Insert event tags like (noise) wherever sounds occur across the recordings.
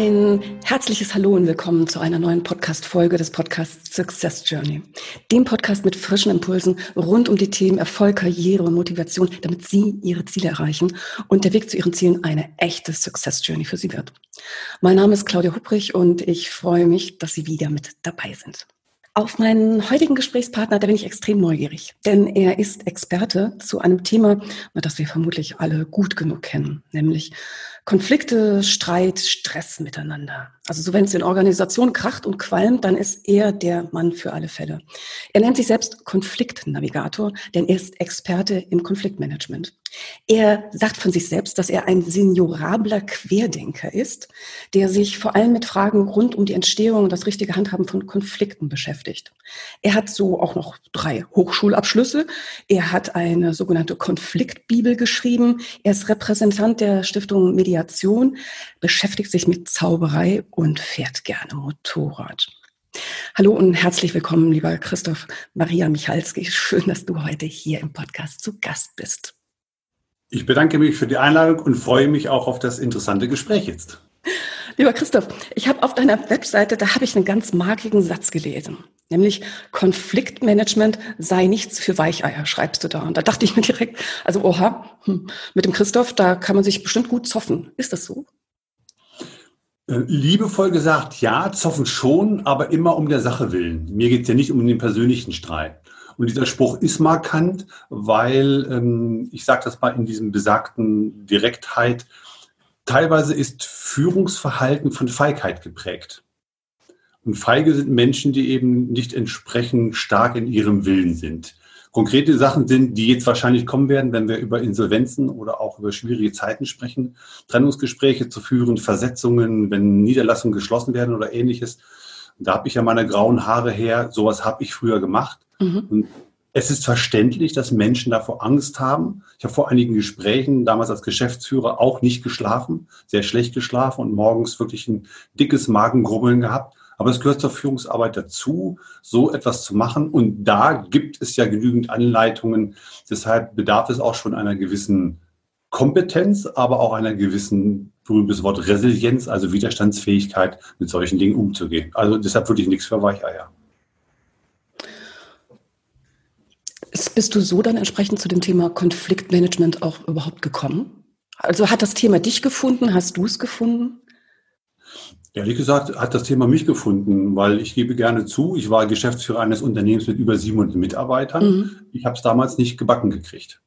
Ein herzliches Hallo und willkommen zu einer neuen Podcast-Folge des Podcasts Success Journey. Dem Podcast mit frischen Impulsen rund um die Themen Erfolg, Karriere und Motivation, damit Sie Ihre Ziele erreichen und der Weg zu Ihren Zielen eine echte Success Journey für Sie wird. Mein Name ist Claudia Hupprich und ich freue mich, dass Sie wieder mit dabei sind. Auf meinen heutigen Gesprächspartner, da bin ich extrem neugierig, denn er ist Experte zu einem Thema, das wir vermutlich alle gut genug kennen, nämlich Konflikte, Streit, Stress miteinander. Also so wenn es in Organisationen kracht und qualmt, dann ist er der Mann für alle Fälle. Er nennt sich selbst Konfliktnavigator, denn er ist Experte im Konfliktmanagement. Er sagt von sich selbst, dass er ein seniorabler Querdenker ist, der sich vor allem mit Fragen rund um die Entstehung und das richtige Handhaben von Konflikten beschäftigt. Er hat so auch noch drei Hochschulabschlüsse. Er hat eine sogenannte Konfliktbibel geschrieben. Er ist Repräsentant der Stiftung Mediation, beschäftigt sich mit Zauberei und fährt gerne Motorrad. Hallo und herzlich willkommen, lieber Christoph Maria Michalski. Schön, dass du heute hier im Podcast zu Gast bist. Ich bedanke mich für die Einladung und freue mich auch auf das interessante Gespräch jetzt. Lieber Christoph, ich habe auf deiner Webseite, da habe ich einen ganz magigen Satz gelesen, nämlich Konfliktmanagement sei nichts für Weicheier, schreibst du da. Und da dachte ich mir direkt, also oha, hm, mit dem Christoph, da kann man sich bestimmt gut zoffen. Ist das so? Äh, liebevoll gesagt, ja, zoffen schon, aber immer um der Sache willen. Mir geht es ja nicht um den persönlichen Streit. Und dieser Spruch ist markant, weil, ähm, ich sage das mal in diesem besagten Direktheit, teilweise ist Führungsverhalten von Feigheit geprägt. Und feige sind Menschen, die eben nicht entsprechend stark in ihrem Willen sind. Konkrete Sachen sind, die jetzt wahrscheinlich kommen werden, wenn wir über Insolvenzen oder auch über schwierige Zeiten sprechen, Trennungsgespräche zu führen, Versetzungen, wenn Niederlassungen geschlossen werden oder ähnliches. Da habe ich ja meine grauen Haare her. Sowas habe ich früher gemacht. Mhm. Und es ist verständlich, dass Menschen davor Angst haben. Ich habe vor einigen Gesprächen damals als Geschäftsführer auch nicht geschlafen, sehr schlecht geschlafen und morgens wirklich ein dickes Magengrummeln gehabt. Aber es gehört zur Führungsarbeit dazu, so etwas zu machen. Und da gibt es ja genügend Anleitungen. Deshalb bedarf es auch schon einer gewissen Kompetenz, aber auch einer gewissen, berühmtes Wort, Resilienz, also Widerstandsfähigkeit, mit solchen Dingen umzugehen. Also deshalb wirklich nichts für Weicheier. Bist du so dann entsprechend zu dem Thema Konfliktmanagement auch überhaupt gekommen? Also hat das Thema dich gefunden? Hast du es gefunden? Ehrlich gesagt hat das Thema mich gefunden, weil ich gebe gerne zu, ich war Geschäftsführer eines Unternehmens mit über 700 Mitarbeitern. Mhm. Ich habe es damals nicht gebacken gekriegt.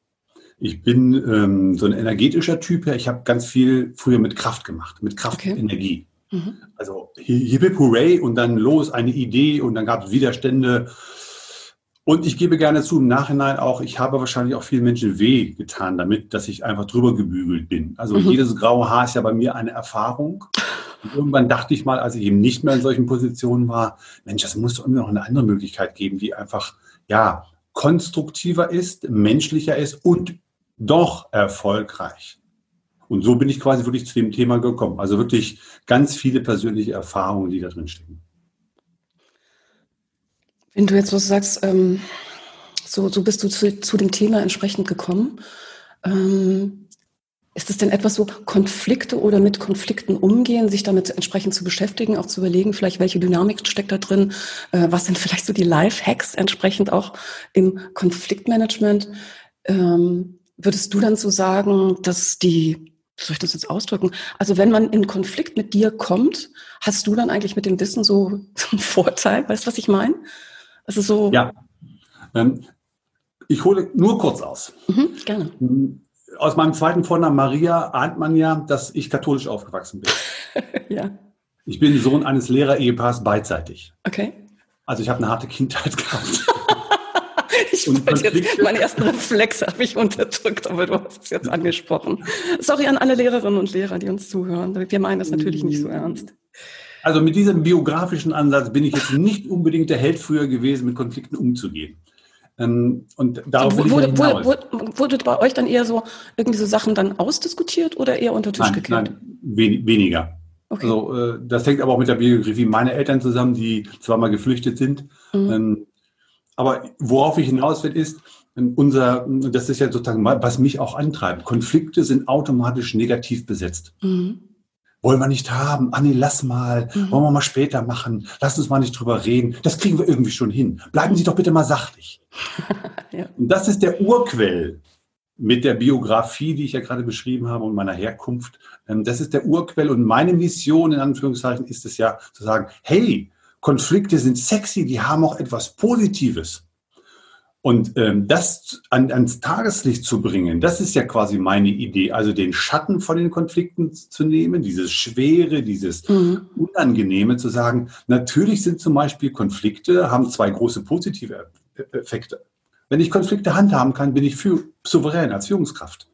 Ich bin ähm, so ein energetischer Typ. Ich habe ganz viel früher mit Kraft gemacht, mit Kraft okay. und Energie. Mhm. Also hip hooray und dann los, eine Idee und dann gab es Widerstände. Und ich gebe gerne zu, im Nachhinein auch, ich habe wahrscheinlich auch vielen Menschen weh getan damit, dass ich einfach drüber gebügelt bin. Also mhm. jedes graue Haar ist ja bei mir eine Erfahrung. Und irgendwann dachte ich mal, als ich eben nicht mehr in solchen Positionen war, Mensch, es muss doch immer noch eine andere Möglichkeit geben, die einfach, ja, konstruktiver ist, menschlicher ist und doch erfolgreich. Und so bin ich quasi wirklich zu dem Thema gekommen. Also wirklich ganz viele persönliche Erfahrungen, die da drin stecken. Wenn du jetzt was sagst, ähm, so, so bist du zu, zu dem Thema entsprechend gekommen. Ähm, ist es denn etwas so, Konflikte oder mit Konflikten umgehen, sich damit entsprechend zu beschäftigen, auch zu überlegen, vielleicht welche Dynamik steckt da drin, äh, was sind vielleicht so die Life-Hacks entsprechend auch im Konfliktmanagement? Ähm, würdest du dann so sagen, dass die, wie soll ich das jetzt ausdrücken? Also wenn man in Konflikt mit dir kommt, hast du dann eigentlich mit dem Wissen so, (laughs) einen Vorteil? Weißt du, was ich meine? Also so. Ja. Ähm, ich hole nur kurz aus. Mhm, gerne aus meinem zweiten Vornamen Maria ahnt man ja, dass ich katholisch aufgewachsen bin. (laughs) ja. Ich bin Sohn eines Lehrer-Ehepaars beidseitig. Okay. Also ich habe eine harte Kindheit (laughs) gehabt. (laughs) ich wollte jetzt, meinen ersten Reflex habe ich unterdrückt, aber du hast es jetzt angesprochen. Sorry an alle Lehrerinnen und Lehrer, die uns zuhören. Wir meinen das natürlich nicht so ernst. Also mit diesem biografischen Ansatz bin ich jetzt nicht unbedingt der Held früher gewesen, mit Konflikten umzugehen. Ähm, und darauf will wurde, ich wurde, wurde, wurde bei euch dann eher so irgendwie so Sachen dann ausdiskutiert oder eher unter Tisch nein, gekehrt? Nein, wen, weniger. Okay. Also, äh, das hängt aber auch mit der Biografie meiner Eltern zusammen, die zweimal geflüchtet sind. Mhm. Ähm, aber worauf ich hinaus will, ist, ähm, unser, das ist ja sozusagen, was mich auch antreibt. Konflikte sind automatisch negativ besetzt. Mhm. Wollen wir nicht haben. Ah, nee, lass mal. Mhm. Wollen wir mal später machen. Lass uns mal nicht drüber reden. Das kriegen wir irgendwie schon hin. Bleiben Sie doch bitte mal sachlich. (laughs) ja. Und das ist der Urquell mit der Biografie, die ich ja gerade beschrieben habe und meiner Herkunft. Ähm, das ist der Urquell und meine Mission in Anführungszeichen ist es ja zu sagen, hey, Konflikte sind sexy, die haben auch etwas Positives. Und ähm, das an, ans Tageslicht zu bringen, das ist ja quasi meine Idee. Also den Schatten von den Konflikten zu nehmen, dieses Schwere, dieses mhm. Unangenehme zu sagen. Natürlich sind zum Beispiel Konflikte, haben zwei große positive Effekte. Wenn ich Konflikte handhaben kann, bin ich für, souverän als Führungskraft.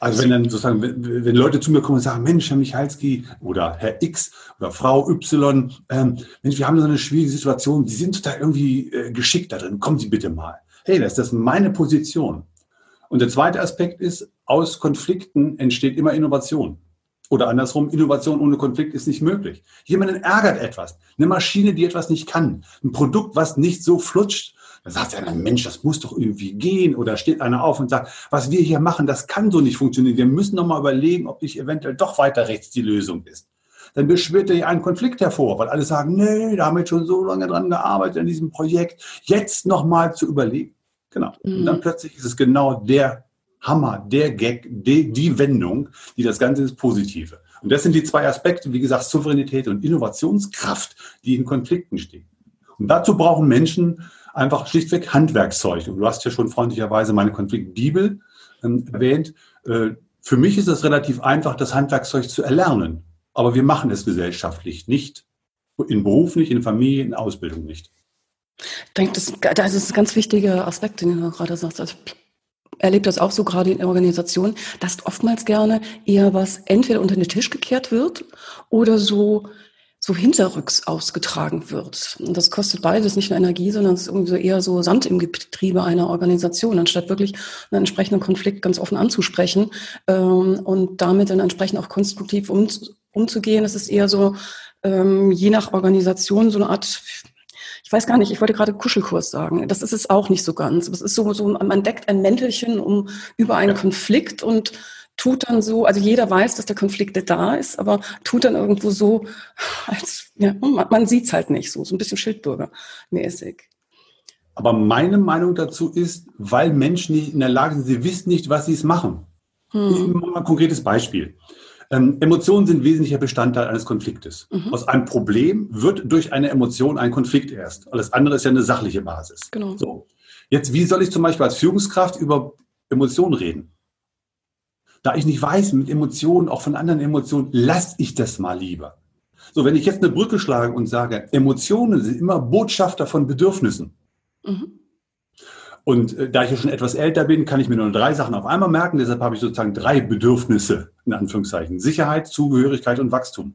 Also wenn dann sozusagen, wenn, wenn, Leute zu mir kommen und sagen, Mensch, Herr Michalski oder Herr X oder Frau Y, ähm, Mensch, wir haben so eine schwierige Situation, Sie sind da irgendwie äh, geschickt da drin, kommen Sie bitte mal. Hey, das ist meine Position. Und der zweite Aspekt ist, aus Konflikten entsteht immer Innovation. Oder andersrum, Innovation ohne Konflikt ist nicht möglich. Jemanden ärgert etwas. Eine Maschine, die etwas nicht kann. Ein Produkt, was nicht so flutscht, da sagt einer, Mensch, das muss doch irgendwie gehen. Oder steht einer auf und sagt, was wir hier machen, das kann so nicht funktionieren. Wir müssen noch mal überlegen, ob nicht eventuell doch weiter rechts die Lösung ist. Dann beschwört er einen Konflikt hervor, weil alle sagen, nee, da haben wir schon so lange dran gearbeitet an diesem Projekt. Jetzt noch mal zu überlegen. Genau. Mhm. Und dann plötzlich ist es genau der Hammer, der Gag, die, die Wendung, die das Ganze ins Positive. Und das sind die zwei Aspekte, wie gesagt, Souveränität und Innovationskraft, die in Konflikten stehen. Und dazu brauchen Menschen einfach schlichtweg Handwerkszeug. Und du hast ja schon freundlicherweise meine Konfliktbibel ähm, erwähnt. Äh, für mich ist es relativ einfach, das Handwerkszeug zu erlernen. Aber wir machen es gesellschaftlich nicht. In Beruf nicht, in Familie, in Ausbildung nicht. Ich denke, das, das ist ein ganz wichtiger Aspekt, den du gerade sagst. Also ich erlebe das auch so gerade in Organisationen, dass oftmals gerne eher was entweder unter den Tisch gekehrt wird oder so so hinterrücks ausgetragen wird. Und das kostet beides nicht nur Energie, sondern es ist irgendwie so eher so Sand im Getriebe einer Organisation, anstatt wirklich einen entsprechenden Konflikt ganz offen anzusprechen ähm, und damit dann entsprechend auch konstruktiv um, umzugehen. Es ist eher so, ähm, je nach Organisation, so eine Art ich weiß gar nicht, ich wollte gerade Kuschelkurs sagen. Das ist es auch nicht so ganz. Es ist so, so man deckt ein Mäntelchen um über einen Konflikt und tut dann so, also jeder weiß, dass der Konflikt da ist, aber tut dann irgendwo so, als ja, man, man sieht es halt nicht so, so ein bisschen Schildbürgermäßig. Aber meine Meinung dazu ist, weil Menschen nicht in der Lage sind, sie wissen nicht, was sie es machen. Hm. Mal ein konkretes Beispiel. Ähm, Emotionen sind wesentlicher Bestandteil eines Konfliktes. Mhm. Aus einem Problem wird durch eine Emotion ein Konflikt erst. Alles andere ist ja eine sachliche Basis. Genau. So. Jetzt, wie soll ich zum Beispiel als Führungskraft über Emotionen reden? Da ich nicht weiß, mit Emotionen, auch von anderen Emotionen, lasse ich das mal lieber. So, wenn ich jetzt eine Brücke schlage und sage, Emotionen sind immer Botschafter von Bedürfnissen. Mhm. Und äh, da ich ja schon etwas älter bin, kann ich mir nur drei Sachen auf einmal merken. Deshalb habe ich sozusagen drei Bedürfnisse, in Anführungszeichen. Sicherheit, Zugehörigkeit und Wachstum.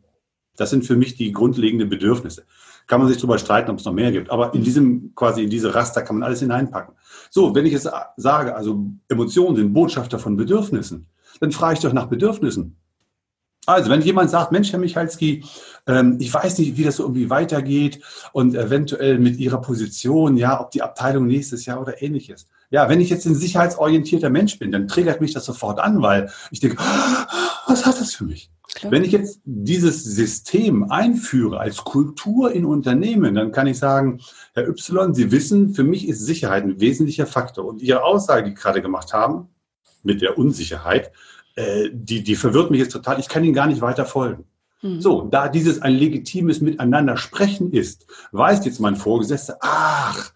Das sind für mich die grundlegenden Bedürfnisse. Kann man sich darüber streiten, ob es noch mehr gibt. Aber in diesem, quasi in diese Raster kann man alles hineinpacken. So, wenn ich jetzt sage, also Emotionen sind Botschafter von Bedürfnissen, dann frage ich doch nach Bedürfnissen. Also, wenn jemand sagt, Mensch, Herr Michalski, ähm, ich weiß nicht, wie das so irgendwie weitergeht und eventuell mit Ihrer Position, ja, ob die Abteilung nächstes Jahr oder ähnliches. Ja, wenn ich jetzt ein sicherheitsorientierter Mensch bin, dann triggert mich das sofort an, weil ich denke, was hat das für mich? Klar. Wenn ich jetzt dieses System einführe als Kultur in Unternehmen, dann kann ich sagen, Herr Y, Sie wissen, für mich ist Sicherheit ein wesentlicher Faktor. Und Ihre Aussage, die Sie gerade gemacht haben, mit der Unsicherheit, äh, die, die verwirrt mich jetzt total. Ich kann Ihnen gar nicht weiter folgen. Mhm. So, da dieses ein legitimes Miteinander sprechen ist, weiß jetzt mein Vorgesetzter, ach,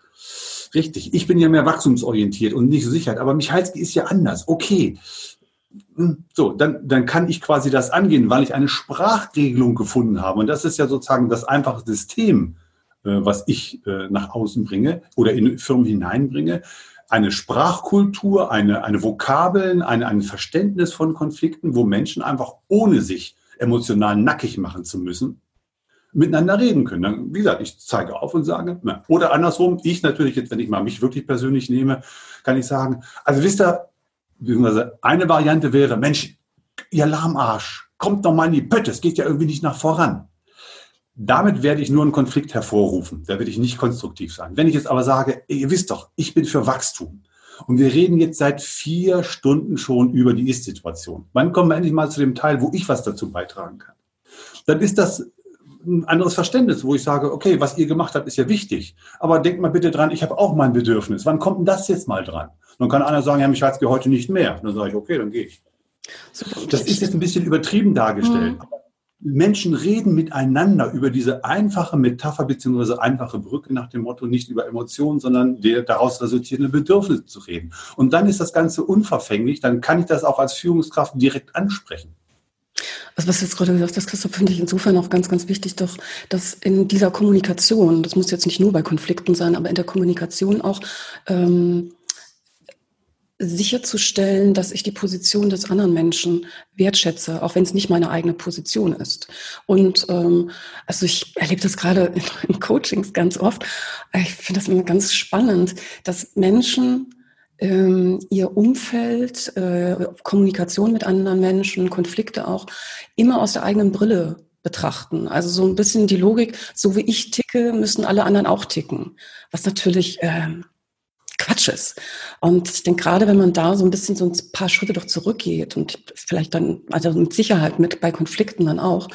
richtig, ich bin ja mehr wachstumsorientiert und nicht so Sicherheit, aber Michalski ist ja anders. Okay. Hm, so, dann, dann kann ich quasi das angehen, weil ich eine Sprachregelung gefunden habe. Und das ist ja sozusagen das einfache System, äh, was ich äh, nach außen bringe oder in Firmen hineinbringe eine Sprachkultur, eine, eine Vokabeln, eine, ein Verständnis von Konflikten, wo Menschen einfach ohne sich emotional nackig machen zu müssen, miteinander reden können. Dann, wie gesagt, ich zeige auf und sage, na. oder andersrum, ich natürlich jetzt, wenn ich mal mich wirklich persönlich nehme, kann ich sagen, also wisst ihr, eine Variante wäre, Mensch, ihr Lahmarsch, kommt doch mal in die Pötte, es geht ja irgendwie nicht nach voran. Damit werde ich nur einen Konflikt hervorrufen. Da werde ich nicht konstruktiv sein. Wenn ich jetzt aber sage, ihr wisst doch, ich bin für Wachstum. Und wir reden jetzt seit vier Stunden schon über die Ist-Situation. Wann kommen wir endlich mal zu dem Teil, wo ich was dazu beitragen kann? Dann ist das ein anderes Verständnis, wo ich sage, okay, was ihr gemacht habt, ist ja wichtig. Aber denkt mal bitte dran, ich habe auch mein Bedürfnis. Wann kommt denn das jetzt mal dran? Dann kann einer sagen, ja, mich hat's heute nicht mehr. Dann sage ich, okay, dann gehe ich. Das ist jetzt ein bisschen übertrieben dargestellt. Mhm. Menschen reden miteinander über diese einfache Metapher beziehungsweise einfache Brücke nach dem Motto nicht über Emotionen, sondern der daraus resultierende Bedürfnisse zu reden. Und dann ist das Ganze unverfänglich, dann kann ich das auch als Führungskraft direkt ansprechen. Also was du jetzt gerade gesagt hast, Christoph, finde ich insofern auch ganz, ganz wichtig, doch, dass in dieser Kommunikation, das muss jetzt nicht nur bei Konflikten sein, aber in der Kommunikation auch ähm, sicherzustellen, dass ich die Position des anderen Menschen wertschätze, auch wenn es nicht meine eigene Position ist. Und ähm, also ich erlebe das gerade in, (laughs) in Coachings ganz oft. Ich finde das immer ganz spannend, dass Menschen ähm, ihr Umfeld, äh, Kommunikation mit anderen Menschen, Konflikte auch immer aus der eigenen Brille betrachten. Also so ein bisschen die Logik, so wie ich ticke, müssen alle anderen auch ticken. Was natürlich äh, Quatsch ist. Und ich denke, gerade wenn man da so ein bisschen so ein paar Schritte doch zurückgeht und vielleicht dann, also mit Sicherheit mit bei Konflikten dann auch,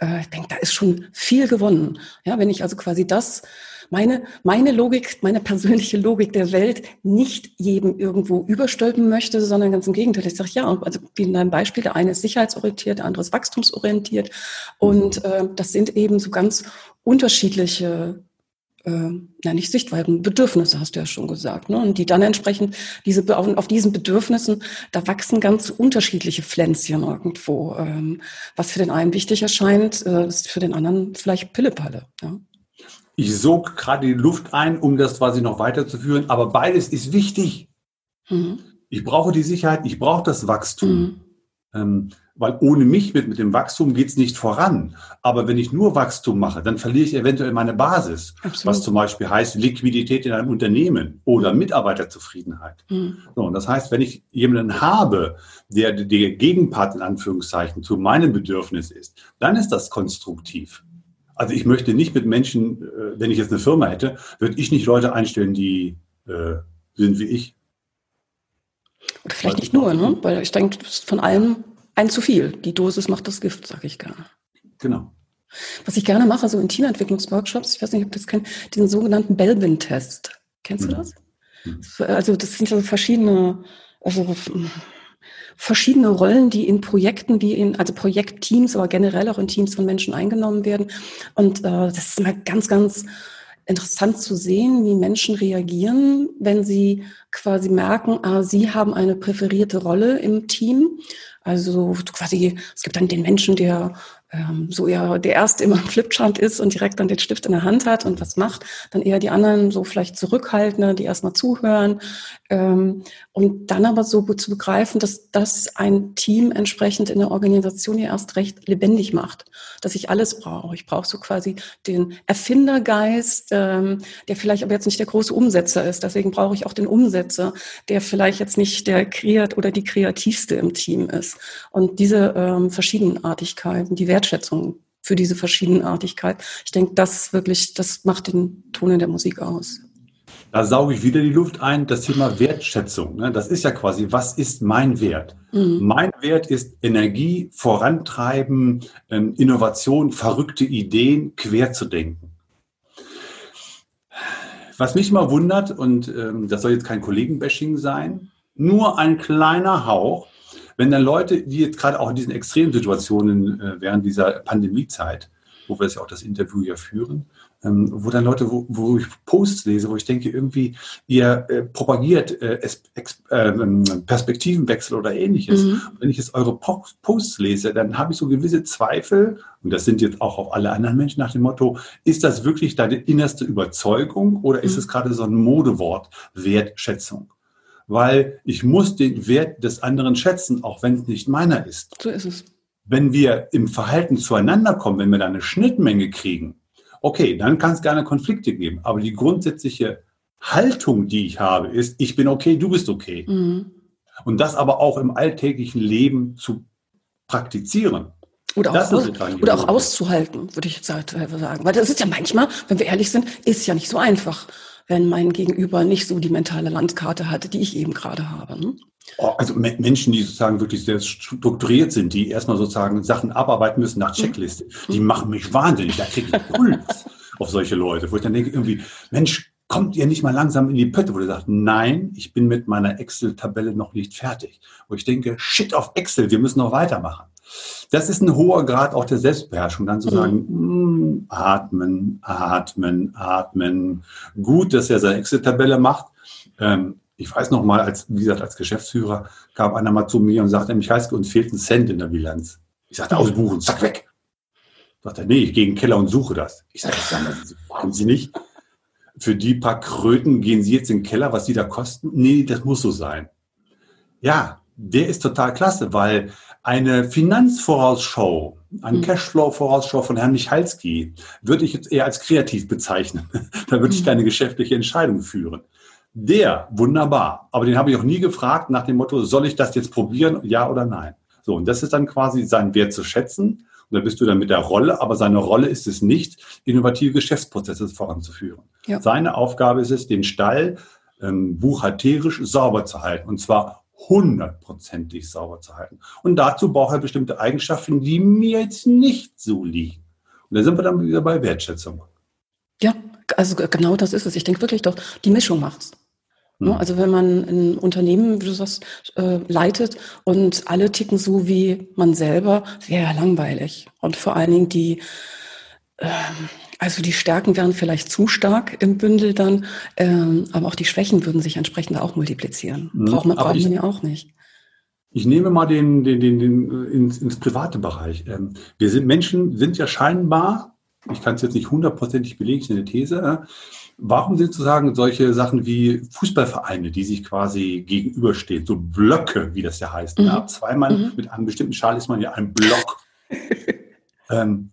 äh, ich denke, da ist schon viel gewonnen. Ja, wenn ich also quasi das, meine, meine Logik, meine persönliche Logik der Welt nicht jedem irgendwo überstülpen möchte, sondern ganz im Gegenteil. Ich sage, ja, also wie in deinem Beispiel, der eine ist sicherheitsorientiert, der andere ist wachstumsorientiert. Und äh, das sind eben so ganz unterschiedliche äh, ja nicht Sichtweisen, Bedürfnisse hast du ja schon gesagt, ne? Und die dann entsprechend diese auf, auf diesen Bedürfnissen, da wachsen ganz unterschiedliche Pflänzchen irgendwo. Ähm, was für den einen wichtig erscheint, äh, ist für den anderen vielleicht Pillepalle. Ja? Ich sog gerade die Luft ein, um das quasi noch weiterzuführen, aber beides ist wichtig. Mhm. Ich brauche die Sicherheit, ich brauche das Wachstum. Mhm. Ähm, weil ohne mich mit, mit dem Wachstum geht's nicht voran. Aber wenn ich nur Wachstum mache, dann verliere ich eventuell meine Basis. Absolut. Was zum Beispiel heißt Liquidität in einem Unternehmen oder Mitarbeiterzufriedenheit. Mhm. So, und das heißt, wenn ich jemanden habe, der der Gegenpart in Anführungszeichen zu meinem Bedürfnis ist, dann ist das konstruktiv. Also ich möchte nicht mit Menschen, äh, wenn ich jetzt eine Firma hätte, würde ich nicht Leute einstellen, die äh, sind wie ich. Oder vielleicht nicht nur, ne? weil ich denke, von allem ein zu viel. Die Dosis macht das Gift, sage ich gerne. Genau. Was ich gerne mache, so in Teamentwicklungsworkshops, ich weiß nicht, ob du das kennst, diesen sogenannten Belbin-Test. Kennst du mhm. das? Mhm. Also das sind so verschiedene, also verschiedene Rollen, die in Projekten wie in, also Projektteams, aber generell auch in Teams von Menschen eingenommen werden. Und äh, das ist immer ganz, ganz interessant zu sehen, wie Menschen reagieren, wenn sie quasi merken, ah, sie haben eine präferierte Rolle im Team also quasi, es gibt dann den Menschen, der ähm, so eher der Erste immer im Flipchart ist und direkt dann den Stift in der Hand hat und was macht, dann eher die anderen so vielleicht zurückhaltende, die erstmal zuhören. Ähm, und dann aber so gut zu begreifen, dass das ein Team entsprechend in der Organisation ja erst recht lebendig macht, dass ich alles brauche. Ich brauche so quasi den Erfindergeist, ähm, der vielleicht aber jetzt nicht der große Umsetzer ist. Deswegen brauche ich auch den Umsetzer, der vielleicht jetzt nicht der Kreat oder die kreativste im Team ist. Und diese ähm, Verschiedenartigkeiten, die Wertschätzung für diese Verschiedenartigkeit. Ich denke, das wirklich, das macht den Ton in der Musik aus. Da sauge ich wieder die Luft ein, das Thema Wertschätzung. Ne? Das ist ja quasi, was ist mein Wert? Mhm. Mein Wert ist Energie, Vorantreiben, ähm, Innovation, verrückte Ideen, quer zu denken. Was mich mal wundert, und ähm, das soll jetzt kein Kollegenbashing sein, nur ein kleiner Hauch wenn dann Leute, die jetzt gerade auch in diesen Extremsituationen äh, während dieser Pandemiezeit, wo wir jetzt ja auch das Interview ja führen, ähm, wo dann Leute, wo, wo ich Posts lese, wo ich denke, irgendwie, ihr äh, propagiert äh, äh, Perspektivenwechsel oder ähnliches. Mhm. Wenn ich jetzt eure Posts lese, dann habe ich so gewisse Zweifel, und das sind jetzt auch auf alle anderen Menschen nach dem Motto, ist das wirklich deine innerste Überzeugung oder ist mhm. es gerade so ein Modewort, Wertschätzung? weil ich muss den Wert des anderen schätzen, auch wenn es nicht meiner ist. So ist es. Wenn wir im Verhalten zueinander kommen, wenn wir da eine Schnittmenge kriegen, okay, dann kann es gerne Konflikte geben. Aber die grundsätzliche Haltung, die ich habe, ist, ich bin okay, du bist okay. Mhm. Und das aber auch im alltäglichen Leben zu praktizieren. Oder auch, aus, oder auch auszuhalten, würde ich jetzt halt sagen. Weil das ist ja manchmal, wenn wir ehrlich sind, ist ja nicht so einfach, wenn mein Gegenüber nicht so die mentale Landkarte hat, die ich eben gerade habe. Ne? Oh, also Menschen, die sozusagen wirklich sehr strukturiert sind, die erstmal sozusagen Sachen abarbeiten müssen nach mhm. Checkliste, mhm. die machen mich wahnsinnig. Da kriege ich Puls auf solche Leute, wo ich dann denke, irgendwie, Mensch, kommt ihr nicht mal langsam in die Pötte, wo ihr sagt, nein, ich bin mit meiner Excel-Tabelle noch nicht fertig. Wo ich denke, shit auf Excel, wir müssen noch weitermachen. Das ist ein hoher Grad auch der Selbstbeherrschung, dann zu mhm. sagen, mm, atmen, atmen, atmen. Gut, dass er seine Excel-Tabelle macht. Ähm, ich weiß noch mal, als, wie gesagt, als Geschäftsführer kam einer mal zu mir und sagte, mich heißt, uns fehlt ein Cent in der Bilanz. Ich sagte, ausbuchen, zack, weg. Sagt er, nee, ich gehe in den Keller und suche das. Ich sage, das waren Sie nicht für die paar Kröten gehen Sie jetzt in den Keller, was die da kosten? Nee, das muss so sein. Ja, der ist total klasse, weil eine Finanzvorausschau, eine mhm. Cashflow-Vorausschau von Herrn Michalski würde ich jetzt eher als kreativ bezeichnen. (laughs) da würde ich keine mhm. geschäftliche Entscheidung führen. Der, wunderbar. Aber den habe ich auch nie gefragt nach dem Motto, soll ich das jetzt probieren, ja oder nein? So, und das ist dann quasi sein Wert zu schätzen. Und da bist du dann mit der Rolle, aber seine Rolle ist es nicht, innovative Geschäftsprozesse voranzuführen. Ja. Seine Aufgabe ist es, den Stall ähm, buchhalterisch sauber zu halten. Und zwar hundertprozentig sauber zu halten. Und dazu braucht er bestimmte Eigenschaften, die mir jetzt nicht so liegen. Und da sind wir dann wieder bei Wertschätzung. Ja, also genau das ist es. Ich denke wirklich doch, die Mischung macht's. Hm. Also wenn man ein Unternehmen, wie du sagst, äh, leitet und alle ticken so wie man selber, wäre langweilig. Und vor allen Dingen die, ähm, also die Stärken wären vielleicht zu stark im Bündel dann, ähm, aber auch die Schwächen würden sich entsprechend auch multiplizieren. Hm. Braucht man, braucht ich, man ja auch nicht. Ich nehme mal den, den, den, den ins, ins private Bereich. Ähm, wir sind Menschen, sind ja scheinbar, ich kann es jetzt nicht hundertprozentig belegen, ist eine These, Warum sind sozusagen solche Sachen wie Fußballvereine, die sich quasi gegenüberstehen, so Blöcke, wie das ja heißt? Mhm. Ja, zwei Mann mhm. mit einem bestimmten Schal ist man ja ein Block. (laughs) ähm,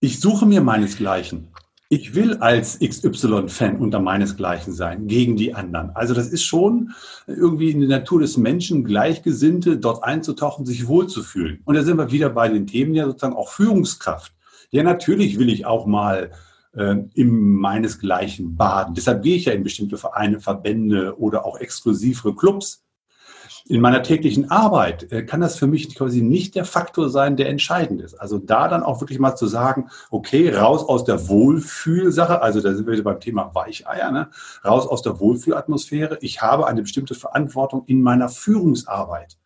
ich suche mir meinesgleichen. Ich will als XY-Fan unter meinesgleichen sein, gegen die anderen. Also das ist schon irgendwie in der Natur des Menschen, Gleichgesinnte dort einzutauchen, sich wohlzufühlen. Und da sind wir wieder bei den Themen ja sozusagen auch Führungskraft. Ja, natürlich will ich auch mal äh, im meinesgleichen baden. Deshalb gehe ich ja in bestimmte Vereine, Verbände oder auch exklusivere Clubs. In meiner täglichen Arbeit äh, kann das für mich quasi nicht der Faktor sein, der entscheidend ist. Also da dann auch wirklich mal zu sagen, okay, raus aus der Wohlfühlsache, also da sind wir beim Thema Weicheier, ne? raus aus der Wohlfühlatmosphäre. Ich habe eine bestimmte Verantwortung in meiner Führungsarbeit.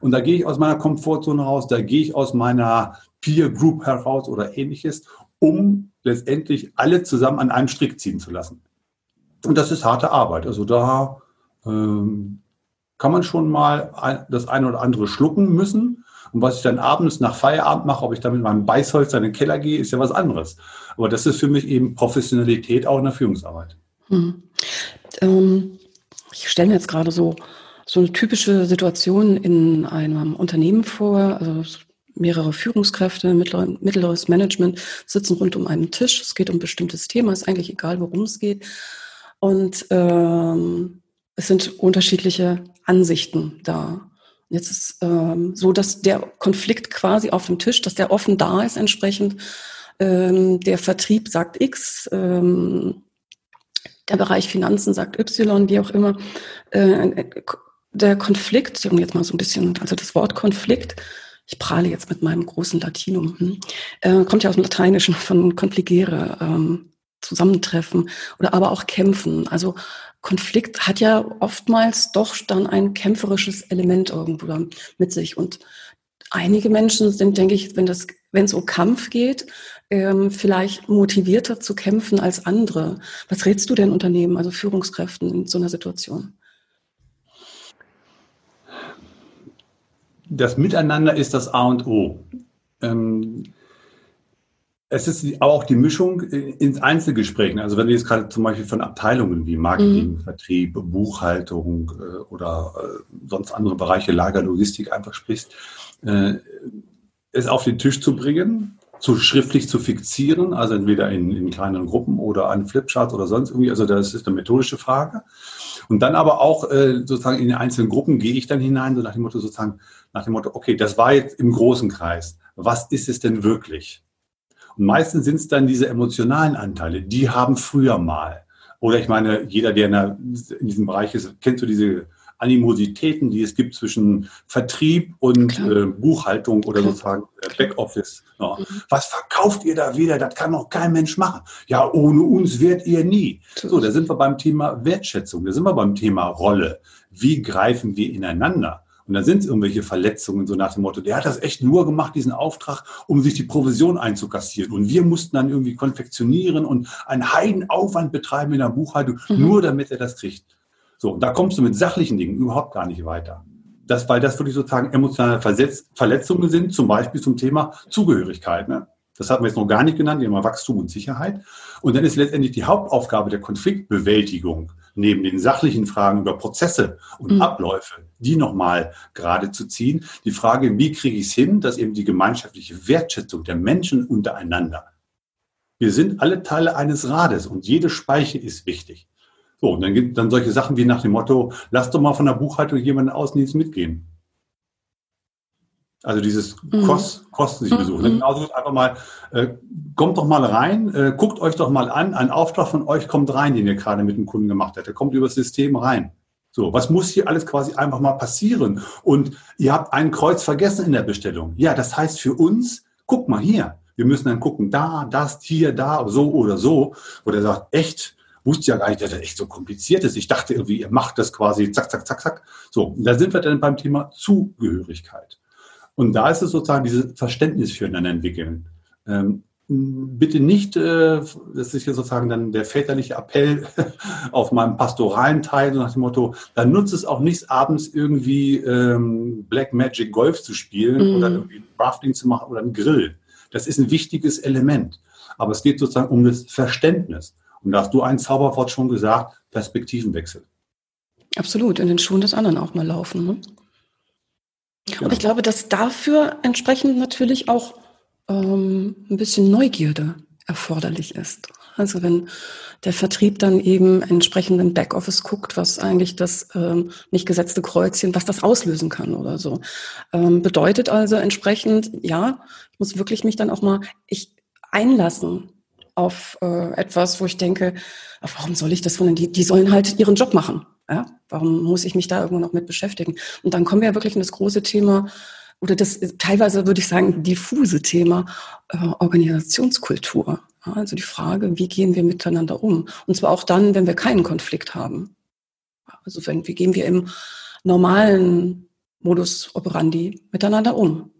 Und da gehe ich aus meiner Komfortzone raus, da gehe ich aus meiner Peer Group heraus oder ähnliches, um letztendlich alle zusammen an einem Strick ziehen zu lassen. Und das ist harte Arbeit. Also da ähm, kann man schon mal ein, das eine oder andere schlucken müssen. Und was ich dann abends nach Feierabend mache, ob ich dann mit meinem Beißholz in den Keller gehe, ist ja was anderes. Aber das ist für mich eben Professionalität auch in der Führungsarbeit. Hm. Ähm, ich stelle mir jetzt gerade so, so eine typische Situation in einem Unternehmen vor. Also mehrere Führungskräfte, mittleres Management sitzen rund um einen Tisch. Es geht um ein bestimmtes Thema, ist eigentlich egal, worum es geht. Und ähm, es sind unterschiedliche Ansichten da. Jetzt ist ähm, so, dass der Konflikt quasi auf dem Tisch, dass der offen da ist entsprechend. Ähm, der Vertrieb sagt X, ähm, der Bereich Finanzen sagt Y, wie auch immer. Äh, der Konflikt, um jetzt mal so ein bisschen, also das Wort Konflikt, ich prahle jetzt mit meinem großen Latinum, hm, äh, kommt ja aus dem Lateinischen von confligere, ähm, zusammentreffen oder aber auch kämpfen. Also Konflikt hat ja oftmals doch dann ein kämpferisches Element irgendwo mit sich. Und einige Menschen sind, denke ich, wenn das, wenn es um Kampf geht, ähm, vielleicht motivierter zu kämpfen als andere. Was rätst du denn Unternehmen, also Führungskräften in so einer Situation? das Miteinander ist das A und O. Ähm, es ist auch die Mischung ins Einzelgesprächen. Also wenn du jetzt gerade zum Beispiel von Abteilungen wie Marketing, mhm. Vertrieb, Buchhaltung äh, oder äh, sonst andere Bereiche, Lager, Logistik einfach sprichst, äh, es auf den Tisch zu bringen, zu schriftlich zu fixieren, also entweder in, in kleineren Gruppen oder an Flipcharts oder sonst irgendwie. Also das ist eine methodische Frage. Und dann aber auch äh, sozusagen in die einzelnen Gruppen gehe ich dann hinein, so nach dem Motto sozusagen, nach dem Motto, okay, das war jetzt im großen Kreis. Was ist es denn wirklich? Und meistens sind es dann diese emotionalen Anteile, die haben früher mal. Oder ich meine, jeder, der in, der, in diesem Bereich ist, kennt so diese Animositäten, die es gibt zwischen Vertrieb und äh, Buchhaltung oder Klar. sozusagen äh, Backoffice. Ja. Mhm. Was verkauft ihr da wieder? Das kann doch kein Mensch machen. Ja, ohne uns werdet ihr nie. So, da sind wir beim Thema Wertschätzung, da sind wir beim Thema Rolle. Wie greifen wir ineinander? Und dann sind es irgendwelche Verletzungen, so nach dem Motto, der hat das echt nur gemacht, diesen Auftrag, um sich die Provision einzukassieren. Und wir mussten dann irgendwie konfektionieren und einen Heidenaufwand betreiben in der Buchhaltung, mhm. nur damit er das kriegt. So, und da kommst du mit sachlichen Dingen überhaupt gar nicht weiter. Das, weil das wirklich sozusagen emotionale Verletzungen sind, zum Beispiel zum Thema Zugehörigkeit. Ne? Das hatten wir jetzt noch gar nicht genannt, immer Wachstum und Sicherheit. Und dann ist letztendlich die Hauptaufgabe der Konfliktbewältigung neben den sachlichen Fragen über Prozesse und mhm. Abläufe, die nochmal gerade zu ziehen. Die Frage, wie kriege ich es hin, dass eben die gemeinschaftliche Wertschätzung der Menschen untereinander. Wir sind alle Teile eines Rades und jede Speiche ist wichtig. So, und dann gibt dann solche Sachen wie nach dem Motto, lass doch mal von der Buchhaltung jemanden Außendienst mitgehen. Also dieses mhm. Kost, Kosten sich besuchen. Mhm. Genauso einfach mal, äh, kommt doch mal rein, äh, guckt euch doch mal an, ein Auftrag von euch kommt rein, den ihr gerade mit dem Kunden gemacht habt. Der kommt über das System rein. So, was muss hier alles quasi einfach mal passieren? Und ihr habt ein Kreuz vergessen in der Bestellung. Ja, das heißt für uns, guck mal hier, wir müssen dann gucken, da, das, hier, da, so oder so. Oder er sagt, echt, wusste ja gar nicht, dass das echt so kompliziert ist. Ich dachte irgendwie, ihr macht das quasi zack, zack, zack, zack. So, da sind wir dann beim Thema Zugehörigkeit. Und da ist es sozusagen dieses Verständnis füreinander entwickeln. Ähm, bitte nicht, äh, das ist ja sozusagen dann der väterliche Appell (laughs) auf meinem pastoralen Teil, nach dem Motto, dann nutzt es auch nichts, abends irgendwie ähm, Black Magic Golf zu spielen mm. oder irgendwie Rafting zu machen oder ein Grill. Das ist ein wichtiges Element. Aber es geht sozusagen um das Verständnis. Und da hast du ein Zauberwort schon gesagt, Perspektivenwechsel. Absolut, in den Schuhen des anderen auch mal laufen. Ne? Genau. Und ich glaube, dass dafür entsprechend natürlich auch ähm, ein bisschen Neugierde erforderlich ist. Also wenn der Vertrieb dann eben entsprechend im Backoffice guckt, was eigentlich das ähm, nicht gesetzte Kreuzchen, was das auslösen kann oder so. Ähm, bedeutet also entsprechend, ja, ich muss wirklich mich dann auch mal ich einlassen auf äh, etwas, wo ich denke, warum soll ich das von die, die sollen halt ihren Job machen. Ja? Warum muss ich mich da irgendwo noch mit beschäftigen? Und dann kommen wir ja wirklich in das große Thema, oder das teilweise würde ich sagen, diffuse Thema äh, Organisationskultur. Ja? Also die Frage, wie gehen wir miteinander um? Und zwar auch dann, wenn wir keinen Konflikt haben. Also wenn, wie gehen wir im normalen Modus operandi miteinander um?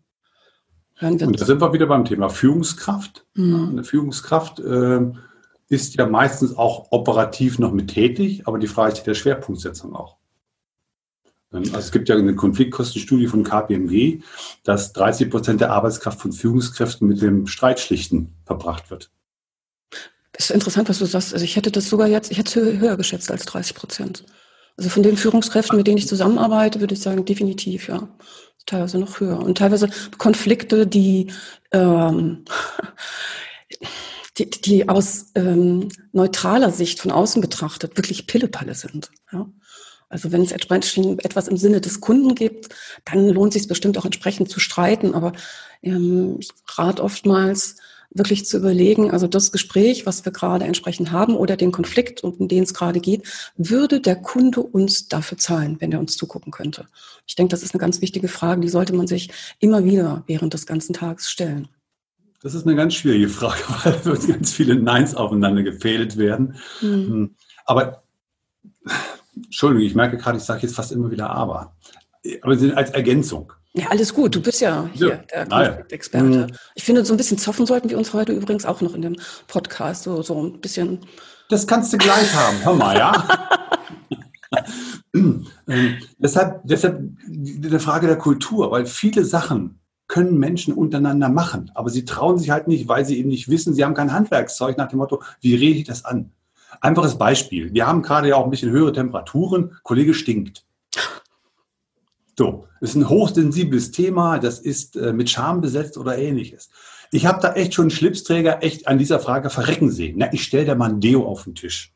Und da sind wir wieder beim Thema Führungskraft. Mhm. Eine Führungskraft äh, ist ja meistens auch operativ noch mit tätig, aber die Frage ist der Schwerpunktsetzung auch. Ähm, also es gibt ja eine Konfliktkostenstudie von KPMG, dass 30 Prozent der Arbeitskraft von Führungskräften mit dem Streitschlichten verbracht wird. Das ist interessant, was du sagst. Also ich hätte das sogar jetzt, ich hätte es höher geschätzt als 30 Prozent. Also von den Führungskräften, mit denen ich zusammenarbeite, würde ich sagen, definitiv, ja teilweise noch höher. Und teilweise Konflikte, die, ähm, die, die aus ähm, neutraler Sicht von außen betrachtet wirklich Pillepalle sind. Ja? Also wenn es entsprechend etwas im Sinne des Kunden gibt, dann lohnt es sich bestimmt auch entsprechend zu streiten. Aber ähm, ich rate oftmals, wirklich zu überlegen, also das Gespräch, was wir gerade entsprechend haben oder den Konflikt, um den es gerade geht, würde der Kunde uns dafür zahlen, wenn er uns zugucken könnte? Ich denke, das ist eine ganz wichtige Frage, die sollte man sich immer wieder während des ganzen Tages stellen. Das ist eine ganz schwierige Frage, (laughs) weil ganz viele Neins aufeinander gefädelt werden. Mhm. Aber Entschuldigung, ich merke gerade, ich sage jetzt fast immer wieder aber. Aber als Ergänzung. Ja, alles gut. Du bist ja hier ja, der Konfliktexperte. Mhm. Ich finde, so ein bisschen zoffen sollten wir uns heute übrigens auch noch in dem Podcast. So, so ein bisschen. Das kannst du gleich haben. Hör mal, ja? (laughs) ähm, deshalb, deshalb eine Frage der Kultur, weil viele Sachen können Menschen untereinander machen, aber sie trauen sich halt nicht, weil sie eben nicht wissen, sie haben kein Handwerkszeug nach dem Motto, wie rede ich das an? Einfaches Beispiel. Wir haben gerade ja auch ein bisschen höhere Temperaturen. Kollege stinkt. So, ist ein hochsensibles Thema, das ist äh, mit Scham besetzt oder ähnliches. Ich habe da echt schon Schlipsträger echt an dieser Frage verrecken sehen. Na, ich stelle da mal ein Deo auf den Tisch.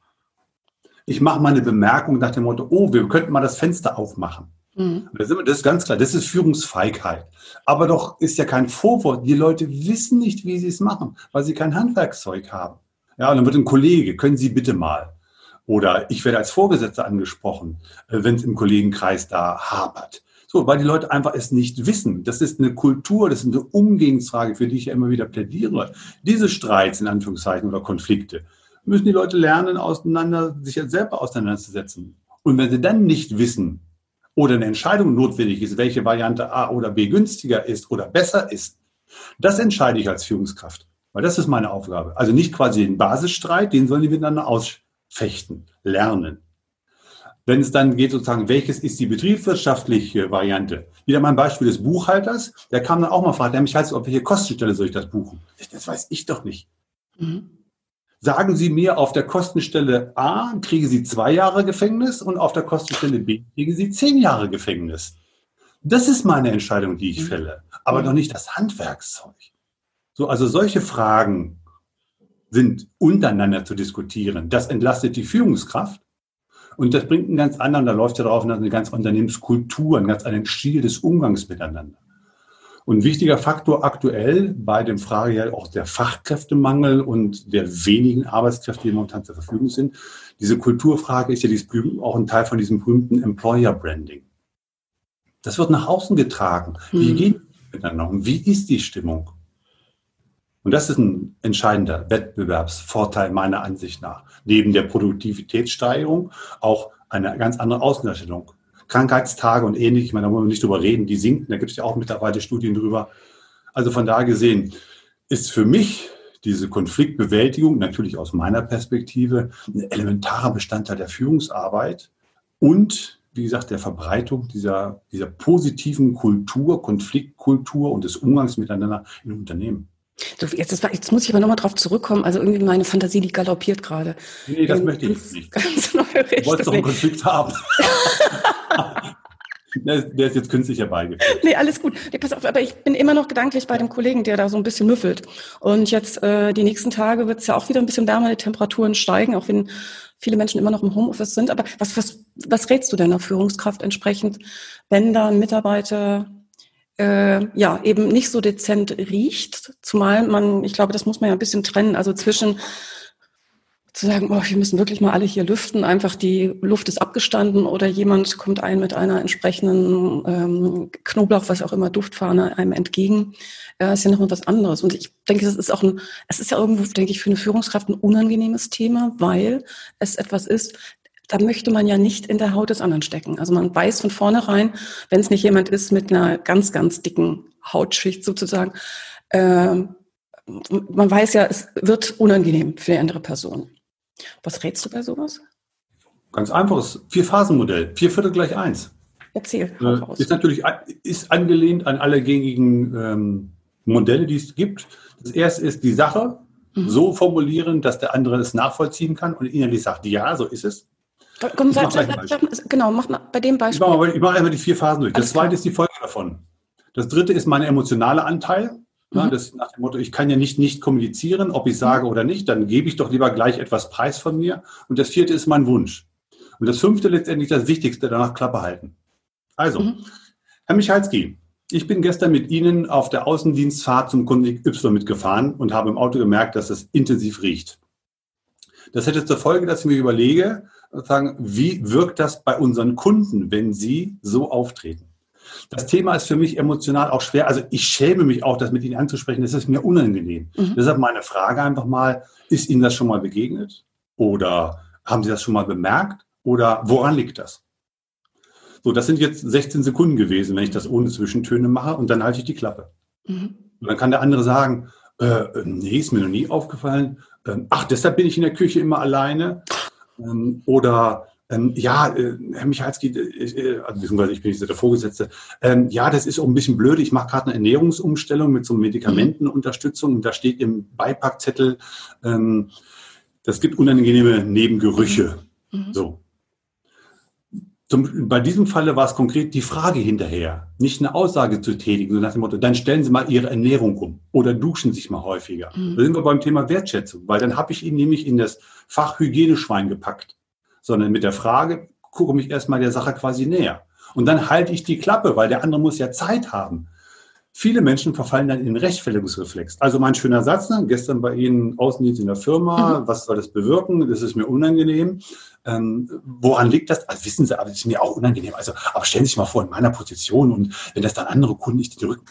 Ich mache mal eine Bemerkung nach dem Motto, oh, wir könnten mal das Fenster aufmachen. Mhm. Das ist ganz klar, das ist Führungsfeigheit. Aber doch ist ja kein Vorwort. Die Leute wissen nicht, wie sie es machen, weil sie kein Handwerkszeug haben. Ja, und dann wird ein Kollege, können Sie bitte mal. Oder ich werde als Vorgesetzter angesprochen, äh, wenn es im Kollegenkreis da hapert. So, weil die Leute einfach es nicht wissen. Das ist eine Kultur, das ist eine Umgehensfrage, für die ich ja immer wieder plädiere. Diese Streits, in Anführungszeichen, oder Konflikte, müssen die Leute lernen, auseinander, sich selber auseinanderzusetzen. Und wenn sie dann nicht wissen oder eine Entscheidung notwendig ist, welche Variante A oder B günstiger ist oder besser ist, das entscheide ich als Führungskraft. Weil das ist meine Aufgabe. Also nicht quasi den Basisstreit, den sollen die miteinander ausfechten, lernen. Wenn es dann geht, sozusagen, welches ist die betriebswirtschaftliche Variante? Wieder mal ein Beispiel des Buchhalters. Der kam dann auch mal fragen, der mich heißt, auf welche Kostenstelle soll ich das buchen? Das weiß ich doch nicht. Mhm. Sagen Sie mir, auf der Kostenstelle A kriegen Sie zwei Jahre Gefängnis und auf der Kostenstelle B kriegen Sie zehn Jahre Gefängnis. Das ist meine Entscheidung, die ich mhm. fälle, aber doch nicht das Handwerkszeug. So, also solche Fragen sind untereinander zu diskutieren. Das entlastet die Führungskraft und das bringt einen ganz anderen, da läuft ja darauf eine ganz Unternehmenskultur, einen ganz anderen Stil des Umgangs miteinander. Und ein wichtiger Faktor aktuell bei dem Frage ja auch der Fachkräftemangel und der wenigen Arbeitskräfte, die momentan zur Verfügung sind. Diese Kulturfrage ist ja auch ein Teil von diesem berühmten Employer Branding. Das wird nach außen getragen. Wie mhm. geht es miteinander um? Wie ist die Stimmung? Und das ist ein entscheidender Wettbewerbsvorteil meiner Ansicht nach. Neben der Produktivitätssteigerung auch eine ganz andere Außendarstellung. Krankheitstage und ähnlich, ich meine, da wollen wir nicht drüber reden, die sinken, da gibt es ja auch mittlerweile Studien drüber. Also von da gesehen ist für mich diese Konfliktbewältigung natürlich aus meiner Perspektive ein elementarer Bestandteil der Führungsarbeit und wie gesagt, der Verbreitung dieser, dieser positiven Kultur, Konfliktkultur und des Umgangs miteinander in Unternehmen. So, jetzt, war, jetzt muss ich aber nochmal drauf zurückkommen. Also irgendwie meine Fantasie, die galoppiert gerade. Nee, das ähm, möchte ich ganz, nicht. (laughs) Ganz neue Richtung. Du wolltest doch einen Konflikt haben. (laughs) (laughs) der, ist, der ist jetzt künstlich herbeigeführt. Nee, alles gut. Nee, pass auf, aber ich bin immer noch gedanklich bei dem Kollegen, der da so ein bisschen müffelt. Und jetzt äh, die nächsten Tage wird es ja auch wieder ein bisschen wärmer, die Temperaturen steigen, auch wenn viele Menschen immer noch im Homeoffice sind. Aber was, was, was rätst du deiner Führungskraft entsprechend, wenn da ein Mitarbeiter äh, ja eben nicht so dezent riecht, zumal man, ich glaube, das muss man ja ein bisschen trennen, also zwischen zu sagen, oh, wir müssen wirklich mal alle hier lüften, einfach die Luft ist abgestanden oder jemand kommt ein mit einer entsprechenden ähm, Knoblauch, was auch immer, Duftfahne einem entgegen, äh, ist ja noch was anderes. Und ich denke, das ist auch ein, es ist ja irgendwo, denke ich, für eine Führungskraft ein unangenehmes Thema, weil es etwas ist, da möchte man ja nicht in der Haut des anderen stecken. Also man weiß von vornherein, wenn es nicht jemand ist mit einer ganz, ganz dicken Hautschicht sozusagen, äh, man weiß ja, es wird unangenehm für die andere Person. Was rätst du bei sowas? Ganz einfaches Vier-Phasen-Modell. Vier Viertel gleich eins. Erzähl. Äh, ist natürlich ist angelehnt an alle gängigen ähm, Modelle, die es gibt. Das erste ist die Sache mhm. so formulieren, dass der andere es nachvollziehen kann und innerlich sagt, ja, so ist es. Komm, sag, sag, sag, genau, mach mal bei dem Beispiel. Ich mache, ich mache einmal die vier Phasen durch. Alles das zweite klar. ist die Folge davon. Das dritte ist mein emotionaler Anteil. Ja, mhm. das nach dem Motto, ich kann ja nicht nicht kommunizieren, ob ich sage oder nicht, dann gebe ich doch lieber gleich etwas Preis von mir. Und das vierte ist mein Wunsch. Und das fünfte letztendlich das Wichtigste, danach Klappe halten. Also, mhm. Herr Michalski, ich bin gestern mit Ihnen auf der Außendienstfahrt zum Kunden Y mitgefahren und habe im Auto gemerkt, dass es intensiv riecht. Das hätte zur Folge, dass ich mir überlege, sozusagen, wie wirkt das bei unseren Kunden, wenn sie so auftreten? Das Thema ist für mich emotional auch schwer. Also ich schäme mich auch, das mit Ihnen anzusprechen. Das ist mir unangenehm. Mhm. Deshalb meine Frage einfach mal, ist Ihnen das schon mal begegnet? Oder haben Sie das schon mal bemerkt? Oder woran liegt das? So, das sind jetzt 16 Sekunden gewesen, wenn ich das ohne Zwischentöne mache und dann halte ich die Klappe. Mhm. Und dann kann der andere sagen, äh, nee, ist mir noch nie aufgefallen. Ähm, ach, deshalb bin ich in der Küche immer alleine. Ähm, oder ähm, ja, äh, Herr Michalski, äh, äh, also beziehungsweise ich bin nicht der Vorgesetzte, ähm, ja, das ist auch ein bisschen blöd. Ich mache gerade eine Ernährungsumstellung mit so Medikamentenunterstützung und da steht im Beipackzettel, ähm, das gibt unangenehme Nebengerüche. Mhm. So. Zum, bei diesem Falle war es konkret die Frage hinterher, nicht eine Aussage zu tätigen, sondern nach dem Motto, dann stellen Sie mal Ihre Ernährung um oder duschen sich mal häufiger. Mhm. Da sind wir beim Thema Wertschätzung, weil dann habe ich ihn nämlich in das Fach Hygieneschwein gepackt, sondern mit der Frage, gucke mich erstmal der Sache quasi näher. Und dann halte ich die Klappe, weil der andere muss ja Zeit haben. Viele Menschen verfallen dann in den Rechtfertigungsreflex. Also mein schöner Satz, ne? gestern bei Ihnen Außendienst in der Firma, mhm. was soll das bewirken? Das ist mir unangenehm. Ähm, woran liegt das? Also wissen Sie, aber das ist mir auch unangenehm. Also, aber stellen Sie sich mal vor, in meiner Position und wenn das dann andere Kunden nicht drücken.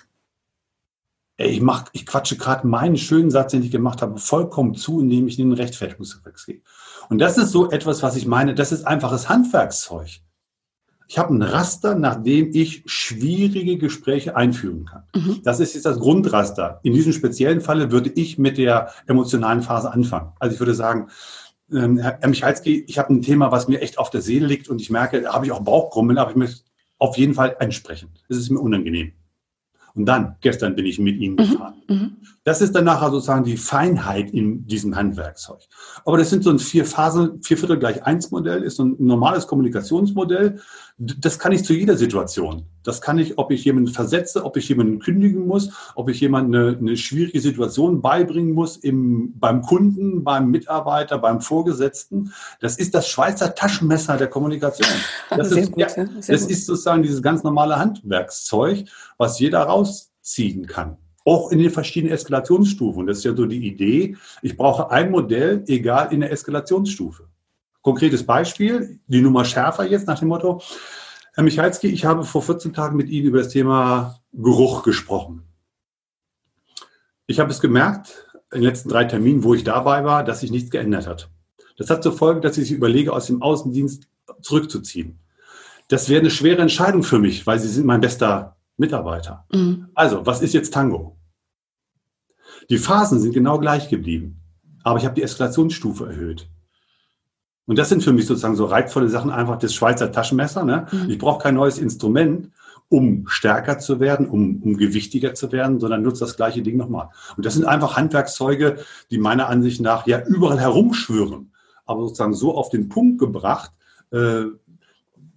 Ey, ich, mach, ich quatsche gerade meinen schönen Satz, den ich gemacht habe, vollkommen zu, indem ich in den Rechtfertigungsreflex gehe. Und das ist so etwas, was ich meine, das ist einfaches Handwerkszeug. Ich habe ein Raster, nach dem ich schwierige Gespräche einführen kann. Mhm. Das ist jetzt das Grundraster. In diesem speziellen Falle würde ich mit der emotionalen Phase anfangen. Also ich würde sagen, ähm, Herr Michalski, ich habe ein Thema, was mir echt auf der Seele liegt und ich merke, da habe ich auch Bauchkrummeln, aber ich möchte auf jeden Fall ansprechen. Das ist mir unangenehm. Und dann, gestern bin ich mit Ihnen mhm, gefahren. Mhm. Das ist dann nachher sozusagen die Feinheit in diesem Handwerkzeug. Aber das sind so ein vier Phasen, vier Viertel gleich eins Modell, ist so ein normales Kommunikationsmodell. Das kann ich zu jeder Situation. Das kann ich, ob ich jemanden versetze, ob ich jemanden kündigen muss, ob ich jemanden eine, eine schwierige Situation beibringen muss im, beim Kunden, beim Mitarbeiter, beim Vorgesetzten. Das ist das Schweizer Taschenmesser der Kommunikation. (laughs) Das, ist, gut, ja, das ist sozusagen dieses ganz normale Handwerkszeug, was jeder rausziehen kann auch in den verschiedenen Eskalationsstufen. Das ist ja so die Idee, ich brauche ein Modell, egal in der Eskalationsstufe. Konkretes Beispiel, die Nummer schärfer jetzt nach dem Motto, Herr Michalski, ich habe vor 14 Tagen mit Ihnen über das Thema Geruch gesprochen. Ich habe es gemerkt, in den letzten drei Terminen, wo ich dabei war, dass sich nichts geändert hat. Das hat zur Folge, dass ich überlege, aus dem Außendienst zurückzuziehen. Das wäre eine schwere Entscheidung für mich, weil Sie sind mein bester Mitarbeiter. Mhm. Also, was ist jetzt Tango? Die Phasen sind genau gleich geblieben, aber ich habe die Eskalationsstufe erhöht. Und das sind für mich sozusagen so reizvolle Sachen, einfach das Schweizer Taschenmesser. Ne? Mhm. Ich brauche kein neues Instrument, um stärker zu werden, um, um gewichtiger zu werden, sondern nutze das gleiche Ding nochmal. Und das sind einfach Handwerkszeuge, die meiner Ansicht nach ja überall herumschwören, aber sozusagen so auf den Punkt gebracht. Äh,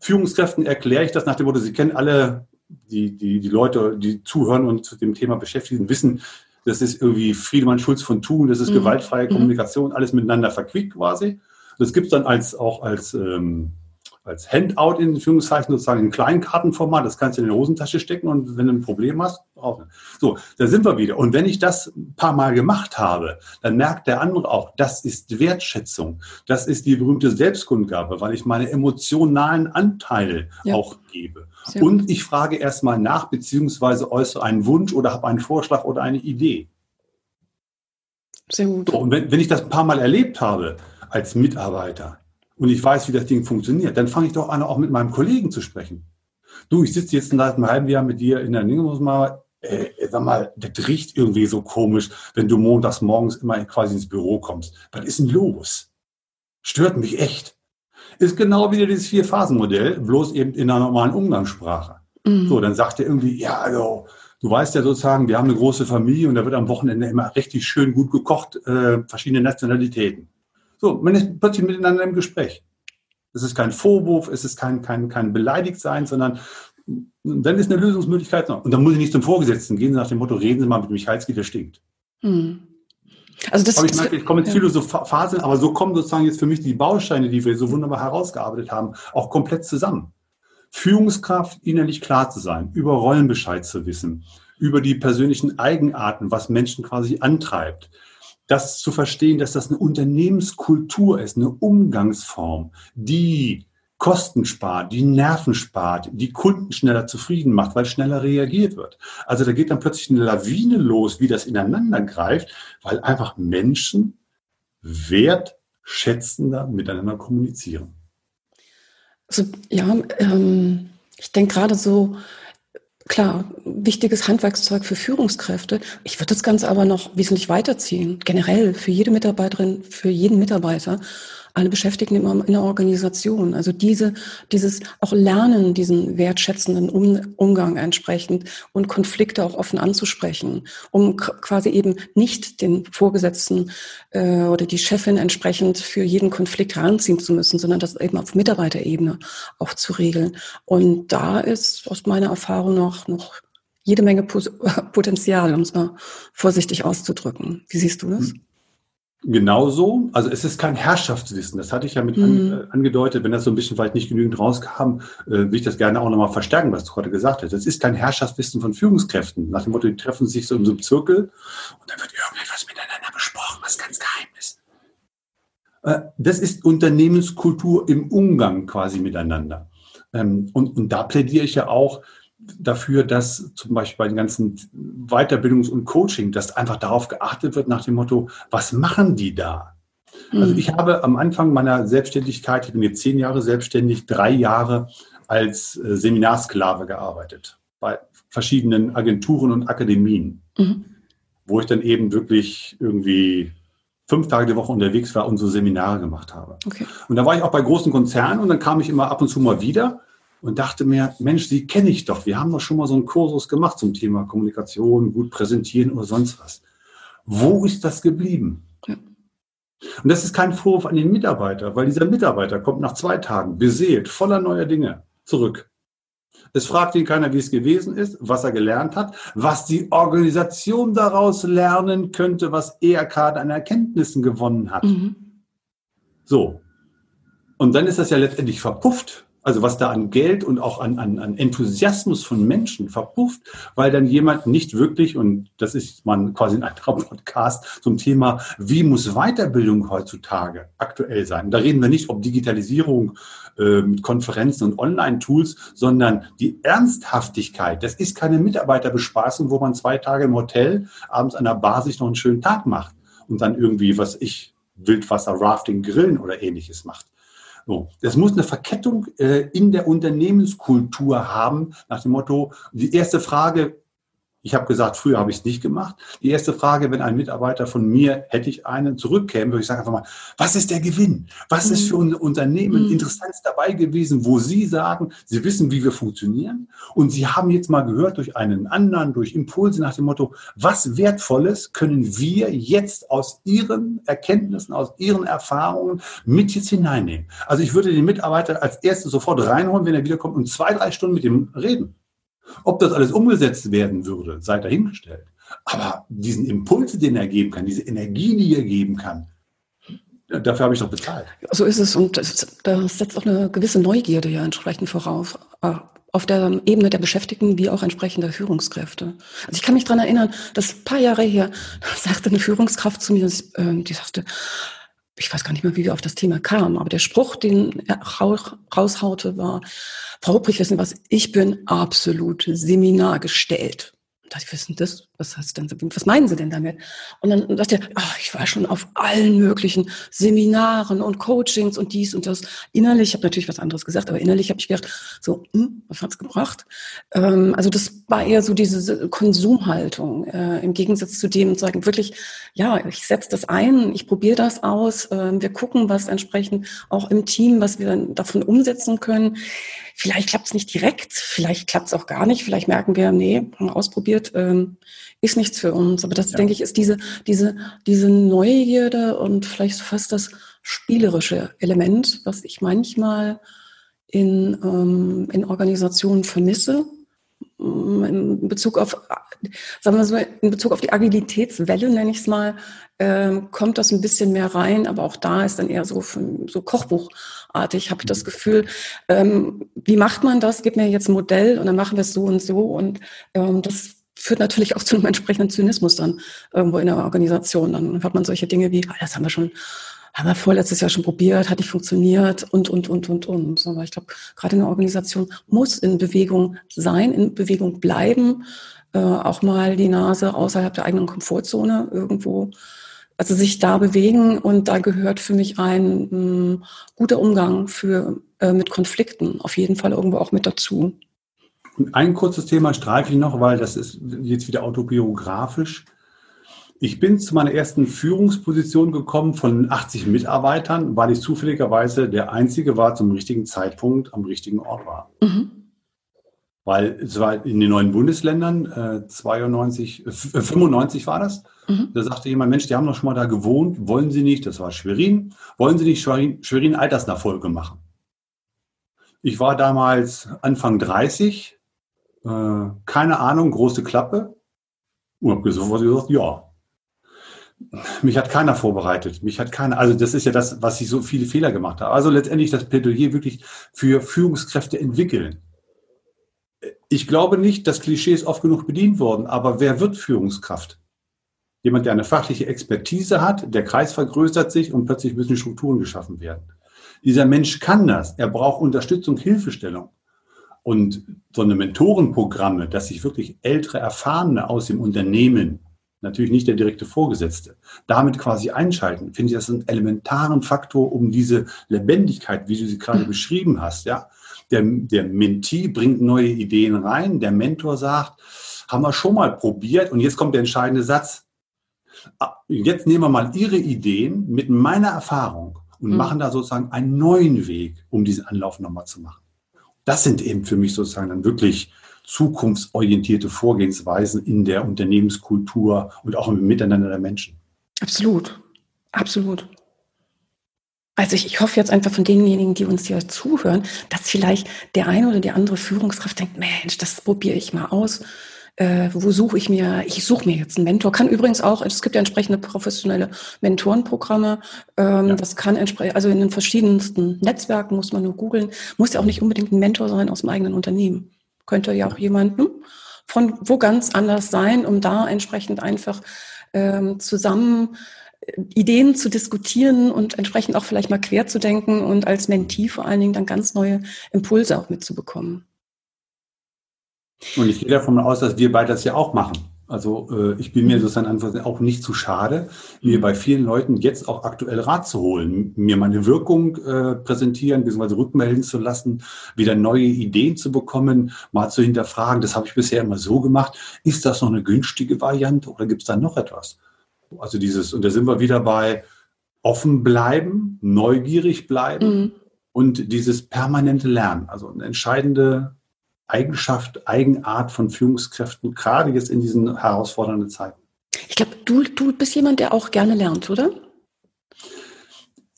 Führungskräften erkläre ich das nach dem Motto, sie kennen alle die, die, die Leute, die zuhören und zu dem Thema beschäftigen, wissen, das ist irgendwie Friedemann Schulz von Thun, das ist mhm. gewaltfreie mhm. Kommunikation, alles miteinander verquickt quasi. Das gibt es dann als, auch als, ähm, als Handout in Führungszeichen sozusagen in Kleinkartenformat. Das kannst du in die Hosentasche stecken und wenn du ein Problem hast, auch. So, da sind wir wieder. Und wenn ich das ein paar Mal gemacht habe, dann merkt der andere auch, das ist Wertschätzung. Das ist die berühmte Selbstkundgabe, weil ich meine emotionalen Anteile ja. auch gebe. Sehr und ich frage erstmal nach, beziehungsweise äußere einen Wunsch oder habe einen Vorschlag oder eine Idee. Sehr gut. So, und wenn, wenn ich das ein paar Mal erlebt habe, als Mitarbeiter und ich weiß, wie das Ding funktioniert, dann fange ich doch an, auch mit meinem Kollegen zu sprechen. Du, ich sitze jetzt seit einem halben Jahr mit dir in der Dinge, muss mal, äh, sag mal, das riecht irgendwie so komisch, wenn du montags morgens immer quasi ins Büro kommst. Was ist denn los? Stört mich echt. Ist genau wieder dieses Vier-Phasen-Modell, bloß eben in einer normalen Umgangssprache. Mhm. So, dann sagt er irgendwie, ja, also, du weißt ja sozusagen, wir haben eine große Familie und da wird am Wochenende immer richtig schön gut gekocht, äh, verschiedene Nationalitäten. So, man ist plötzlich miteinander im Gespräch. Es ist kein Vorwurf, es ist kein, kein, kein Beleidigtsein, sondern dann ist eine Lösungsmöglichkeit noch. Und dann muss ich nicht zum Vorgesetzten gehen, nach dem Motto, reden Sie mal mit Michalski, der stinkt. Hm. Also das, aber ich merke, ich komme jetzt viele so Phasen, aber so kommen sozusagen jetzt für mich die Bausteine, die wir so wunderbar herausgearbeitet haben, auch komplett zusammen. Führungskraft, innerlich klar zu sein, über Rollenbescheid zu wissen, über die persönlichen Eigenarten, was Menschen quasi antreibt, das zu verstehen, dass das eine Unternehmenskultur ist, eine Umgangsform, die Kosten spart, die Nerven spart, die Kunden schneller zufrieden macht, weil schneller reagiert wird. Also da geht dann plötzlich eine Lawine los, wie das ineinander greift, weil einfach Menschen wertschätzender miteinander kommunizieren. Also, ja, ähm, ich denke gerade so, Klar, wichtiges Handwerkszeug für Führungskräfte. Ich würde das Ganze aber noch wesentlich weiterziehen, generell für jede Mitarbeiterin, für jeden Mitarbeiter. alle Beschäftigten in der Organisation. Also diese, dieses auch Lernen, diesen wertschätzenden um, Umgang entsprechend und Konflikte auch offen anzusprechen, um quasi eben nicht den Vorgesetzten äh, oder die Chefin entsprechend für jeden Konflikt heranziehen zu müssen, sondern das eben auf Mitarbeiterebene auch zu regeln. Und da ist aus meiner Erfahrung noch, noch jede Menge (laughs) Potenzial, um es mal vorsichtig auszudrücken. Wie siehst du das? Genauso. Also es ist kein Herrschaftswissen. Das hatte ich ja mit mhm. an, angedeutet. Wenn das so ein bisschen vielleicht nicht genügend rauskam, äh, will ich das gerne auch nochmal verstärken, was du gerade gesagt hast. Es ist kein Herrschaftswissen von Führungskräften. Nach dem Motto, die treffen sich so in so einem Zirkel und dann wird irgendetwas miteinander besprochen, was ganz geheim ist. Äh, das ist Unternehmenskultur im Umgang quasi miteinander. Ähm, und, und da plädiere ich ja auch dafür, dass zum Beispiel bei den ganzen Weiterbildungs- und Coaching, dass einfach darauf geachtet wird nach dem Motto, was machen die da? Also mhm. ich habe am Anfang meiner Selbstständigkeit, ich bin jetzt zehn Jahre selbstständig, drei Jahre als äh, Seminarsklave gearbeitet bei verschiedenen Agenturen und Akademien, mhm. wo ich dann eben wirklich irgendwie fünf Tage die Woche unterwegs war und so Seminare gemacht habe. Okay. Und da war ich auch bei großen Konzernen und dann kam ich immer ab und zu mal wieder und dachte mir, Mensch, Sie kenne ich doch. Wir haben doch schon mal so einen Kursus gemacht zum Thema Kommunikation, gut präsentieren oder sonst was. Wo ist das geblieben? Ja. Und das ist kein Vorwurf an den Mitarbeiter, weil dieser Mitarbeiter kommt nach zwei Tagen beseelt, voller neuer Dinge zurück. Es fragt ihn keiner, wie es gewesen ist, was er gelernt hat, was die Organisation daraus lernen könnte, was er gerade an Erkenntnissen gewonnen hat. Mhm. So. Und dann ist das ja letztendlich verpufft. Also was da an Geld und auch an, an, an Enthusiasmus von Menschen verpufft, weil dann jemand nicht wirklich, und das ist man quasi ein anderer (laughs) Podcast zum Thema, wie muss Weiterbildung heutzutage aktuell sein? Da reden wir nicht ob Digitalisierung äh, mit Konferenzen und Online-Tools, sondern die Ernsthaftigkeit. Das ist keine Mitarbeiterbespaßung, wo man zwei Tage im Hotel abends an der Bar sich noch einen schönen Tag macht und dann irgendwie, was ich, Wildwasser, Rafting, Grillen oder ähnliches macht. So, das muss eine Verkettung äh, in der Unternehmenskultur haben, nach dem Motto, die erste Frage, ich habe gesagt, früher habe ich es nicht gemacht. Die erste Frage, wenn ein Mitarbeiter von mir, hätte ich einen, zurückkäme, würde ich sagen einfach mal, was ist der Gewinn? Was ist für unser Unternehmen mhm. interessant dabei gewesen, wo Sie sagen, Sie wissen, wie wir funktionieren und Sie haben jetzt mal gehört durch einen anderen, durch Impulse nach dem Motto, was Wertvolles können wir jetzt aus Ihren Erkenntnissen, aus Ihren Erfahrungen mit jetzt hineinnehmen? Also ich würde den Mitarbeiter als erstes sofort reinholen, wenn er wiederkommt und zwei, drei Stunden mit ihm reden. Ob das alles umgesetzt werden würde, sei dahingestellt. Aber diesen Impuls, den er geben kann, diese Energie, die er geben kann, dafür habe ich doch bezahlt. So ist es. Und das, setzt auch eine gewisse Neugierde ja entsprechend vorauf. Äh, auf der Ebene der Beschäftigten wie auch entsprechender Führungskräfte. Also ich kann mich daran erinnern, dass ein paar Jahre her sagte eine Führungskraft zu mir, ähm, die sagte, ich weiß gar nicht mehr, wie wir auf das Thema kamen, aber der Spruch, den er raushaute, war, Frau Rupprich, wissen was, ich bin absolut seminargestellt dachte ich, was das? Was heißt denn, was meinen Sie denn damit? Und dann dachte er, ach, ich war schon auf allen möglichen Seminaren und Coachings und dies und das. Innerlich, ich habe natürlich was anderes gesagt, aber innerlich habe ich gedacht, so, hm, was hat's gebracht? Ähm, also das war eher so diese Konsumhaltung, äh, im Gegensatz zu dem sagen, wirklich, ja, ich setze das ein, ich probiere das aus, äh, wir gucken, was entsprechend auch im Team, was wir dann davon umsetzen können. Vielleicht klappt es nicht direkt, vielleicht klappt es auch gar nicht, vielleicht merken wir, nee, haben wir ausprobiert, ähm, ist nichts für uns. Aber das, ja. denke ich, ist diese, diese, diese Neugierde und vielleicht fast das spielerische Element, was ich manchmal in, ähm, in Organisationen vermisse in Bezug auf, sagen wir so, in Bezug auf die Agilitätswelle, nenne ich es mal, ähm, kommt das ein bisschen mehr rein, aber auch da ist dann eher so, so Kochbuchartig, habe ich das Gefühl. Ähm, wie macht man das? Gib mir jetzt ein Modell und dann machen wir es so und so. Und ähm, das führt natürlich auch zu einem entsprechenden Zynismus dann irgendwo in der Organisation. Dann hat man solche Dinge wie, ah, das haben wir schon haben wir vorletztes Jahr schon probiert, hat nicht funktioniert und, und, und, und, und. Aber ich glaube, gerade eine Organisation muss in Bewegung sein, in Bewegung bleiben, äh, auch mal die Nase außerhalb der eigenen Komfortzone irgendwo, also sich da bewegen und da gehört für mich ein mh, hm, guter Umgang für, äh, mit Konflikten auf jeden Fall irgendwo auch mit dazu. Und ein kurzes Thema streife ich noch, weil das ist jetzt wieder autobiografisch Ich bin zu meiner ersten Führungsposition gekommen von 80 Mitarbeitern, weil ich zufälligerweise der Einzige war zum richtigen Zeitpunkt am richtigen Ort war. Mhm. Weil es war in den neuen Bundesländern, äh, 92, äh, 95 war das, mhm. da sagte jemand, Mensch, die haben doch schon mal da gewohnt, wollen Sie nicht, das war Schwerin, wollen Sie nicht Schwerin, Schwerin Altersnachfolge machen? Ich war damals Anfang 30, äh, keine Ahnung, große Klappe, und habe sofort gesagt, ja, mich hat keiner vorbereitet. Mich hat keiner, also das ist ja das, was ich so viele Fehler gemacht habe. Also letztendlich das Plädoyer wirklich für Führungskräfte entwickeln. Ich glaube nicht, das Klischee ist oft genug bedient worden, aber wer wird Führungskraft? Jemand, der eine fachliche Expertise hat, der Kreis vergrößert sich und plötzlich müssen Strukturen geschaffen werden. Dieser Mensch kann das. Er braucht Unterstützung, Hilfestellung. Und so eine Mentorenprogramme, dass sich wirklich ältere Erfahrene aus dem Unternehmen natürlich nicht der direkte Vorgesetzte, damit quasi einschalten, finde ich das einen elementaren Faktor, um diese Lebendigkeit, wie du sie gerade beschrieben hast, ja. Der, der Mentee bringt neue Ideen rein, der Mentor sagt, haben wir schon mal probiert und jetzt kommt der entscheidende Satz. Ah, jetzt nehmen wir mal Ihre Ideen mit meiner Erfahrung und mhm. machen da sozusagen einen neuen Weg, um diesen Anlauf nochmal zu machen. Das sind eben für mich sozusagen dann wirklich zukunftsorientierte Vorgehensweisen in der Unternehmenskultur und auch im Miteinander der Menschen. Absolut, absolut. Also ich, ich hoffe jetzt einfach von denjenigen, die uns hier zuhören, dass vielleicht der eine oder die andere Führungskraft denkt, Mensch, das probiere ich mal aus. Äh, wo suche ich mir, ich suche mir jetzt einen Mentor. Kann übrigens auch, es gibt ja entsprechende professionelle Mentorenprogramme. Ähm, ja. Das kann entsprechend, also in den verschiedensten Netzwerken muss man nur googeln. Muss ja auch nicht unbedingt ein Mentor sein aus dem eigenen Unternehmen. Könnte ja auch jemand hm, von wo ganz anders sein, um da entsprechend einfach ähm, zusammen äh, Ideen zu diskutieren und entsprechend auch vielleicht mal quer zu denken und als Mentee vor allen Dingen dann ganz neue Impulse auch mitzubekommen. Und ich gehe davon aus, dass wir beide das ja auch machen. Also äh, ich bin mir sozusagen auch nicht zu schade, mir bei vielen Leuten jetzt auch aktuell Rat zu holen, mir meine Wirkung äh, präsentieren, beziehungsweise rückmelden zu lassen, wieder neue Ideen zu bekommen, mal zu hinterfragen, das habe ich bisher immer so gemacht, ist das noch eine günstige Variante oder gibt es da noch etwas? Also dieses, und da sind wir wieder bei offen bleiben, neugierig bleiben mhm. und dieses permanente Lernen, also eine entscheidende Eigenschaft, Eigenart von Führungskräften, gerade jetzt in diesen herausfordernden Zeiten. Ich glaube, du, du bist jemand, der auch gerne lernt, oder?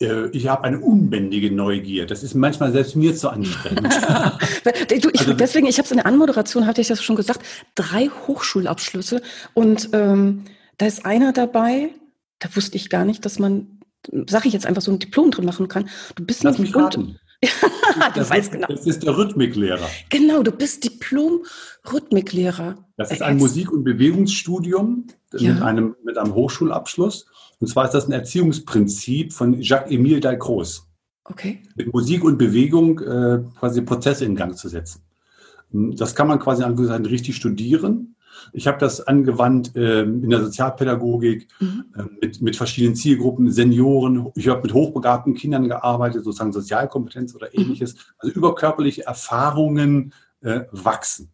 Äh, ich habe eine unbändige Neugier. Das ist manchmal selbst mir zu anstrengend. (laughs) du, ich, also, deswegen, ich habe es in der Anmoderation, hatte ich das schon gesagt, drei Hochschulabschlüsse. Und ähm, da ist einer dabei, da wusste ich gar nicht, dass man, sage ich jetzt einfach, so ein Diplom drin machen kann. Du bist Lass nicht mich raten. Du weißt genau. Das ist der Rhythmiklehrer. Genau, du bist Diplom-Rhythmiklehrer. Das ist ein Musik- und Bewegungsstudium ja. mit, einem, mit einem Hochschulabschluss. Und zwar ist das ein Erziehungsprinzip von Jacques-Émile Dalcroze. Okay. Mit Musik und Bewegung äh, quasi Prozesse in Gang zu setzen. Das kann man quasi richtig studieren. Ich habe das angewandt äh, in der Sozialpädagogik mhm. äh, mit, mit verschiedenen Zielgruppen, Senioren. Ich habe mit hochbegabten Kindern gearbeitet, sozusagen Sozialkompetenz oder mhm. ähnliches. Mhm. Also überkörperliche Erfahrungen äh, wachsen.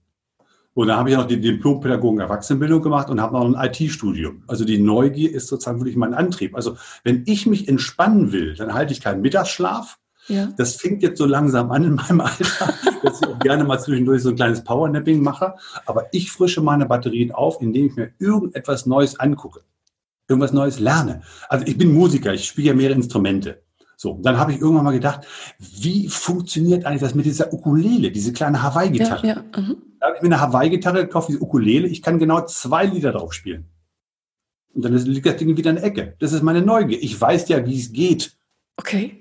Und da habe ich noch die Diplompädagogen Erwachsenenbildung gemacht und habe noch ein IT-Studium. Also die Neugier ist sozusagen wirklich mein Antrieb. Also wenn ich mich entspannen will, dann halte ich keinen Mittagsschlaf, ja. Das fängt jetzt so langsam an in meinem Alter, (laughs) dass ich auch gerne mal zwischendurch so ein kleines Powernapping mache. Aber ich frische meine Batterien auf, indem ich mir irgendetwas Neues angucke, irgendwas Neues lerne. Also ich bin Musiker, ich spiele ja mehrere Instrumente. So, dann habe ich irgendwann mal gedacht, wie funktioniert eigentlich das mit dieser Ukulele, diese kleine Hawaii-Gitarre? Ja, ja, mhm. Da habe ich mir eine Hawaii-Gitarre gekauft, diese Ukulele. Ich kann genau zwei Lieder drauf spielen. Und dann liegt das Ding wieder in der Ecke. Das ist meine Neugier. Ich weiß ja, wie es geht. Okay.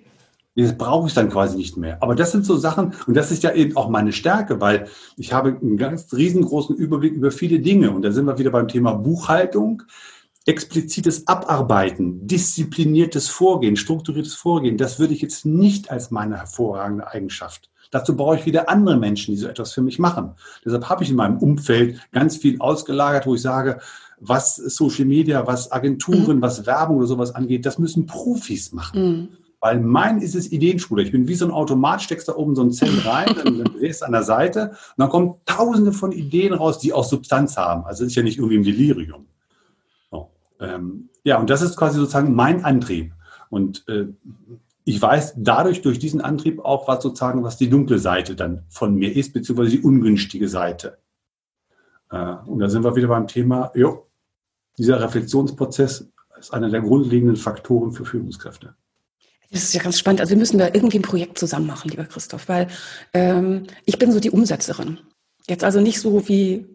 Das brauche ich dann quasi nicht mehr. Aber das sind so Sachen, und das ist ja eben auch meine Stärke, weil ich habe einen ganz riesengroßen Überblick über viele Dinge. Und da sind wir wieder beim Thema Buchhaltung, explizites Abarbeiten, diszipliniertes Vorgehen, strukturiertes Vorgehen. Das würde ich jetzt nicht als meine hervorragende Eigenschaft. Dazu brauche ich wieder andere Menschen, die so etwas für mich machen. Deshalb habe ich in meinem Umfeld ganz viel ausgelagert, wo ich sage, was Social Media, was Agenturen, mhm. was Werbung oder sowas angeht, das müssen Profis machen. Mhm. Weil mein ist es Ideenspule. Ich bin wie so ein Automat, steckst da oben so ein Zell rein, (laughs) dann, drehst an der Seite und dann kommen tausende von Ideen raus, die auch Substanz haben. Also ist ja nicht irgendwie ein Delirium. So. Ähm, ja, und das ist quasi sozusagen mein Antrieb. Und äh, ich weiß dadurch, durch diesen Antrieb auch, was sozusagen, was die dunkle Seite dann von mir ist, beziehungsweise die ungünstige Seite. Äh, und da sind wir wieder beim Thema, jo, dieser Reflexionsprozess ist einer der grundlegenden Faktoren für Führungskräfte. Das ist ja ganz spannend. Also wir müssen da irgendwie ein Projekt zusammen machen, lieber Christoph, weil ähm, ich bin so die Umsetzerin. Jetzt also nicht so wie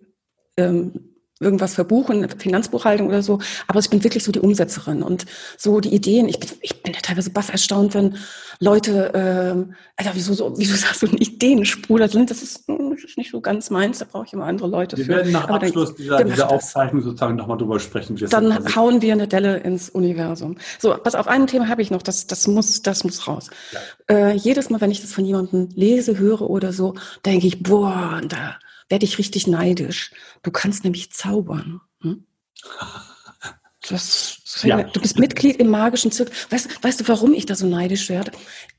ähm, irgendwas verbuchen, Finanzbuchhaltung oder so, aber ich bin wirklich so die Umsetzerin und so die Ideen. Ich bin, ich bin ja teilweise baff erstaunt, wenn Leute, ähm, Alter, wieso so, wieso sagst du eine Ideenspur sind? Das ist, hm, das ist nicht so ganz meins, da brauche ich immer andere Leute wir für. Wir werden nach aber Abschluss dieser, dieser Aufzeichnung sozusagen nochmal drüber sprechen. Wie dann hauen wir eine Delle ins Universum. So, pass auf, ein Thema habe ich noch, das, das muss, das muss raus. Ja. Äh, jedes Mal, wenn ich das von jemandem lese, höre oder so, denke ich, boah, da, werde ich richtig neidisch. Du kannst nämlich zaubern. Hm? Das, (laughs) ja. Du bist Mitglied im magischen Zirkel. Weißt, weißt du, warum ich da so neidisch werde?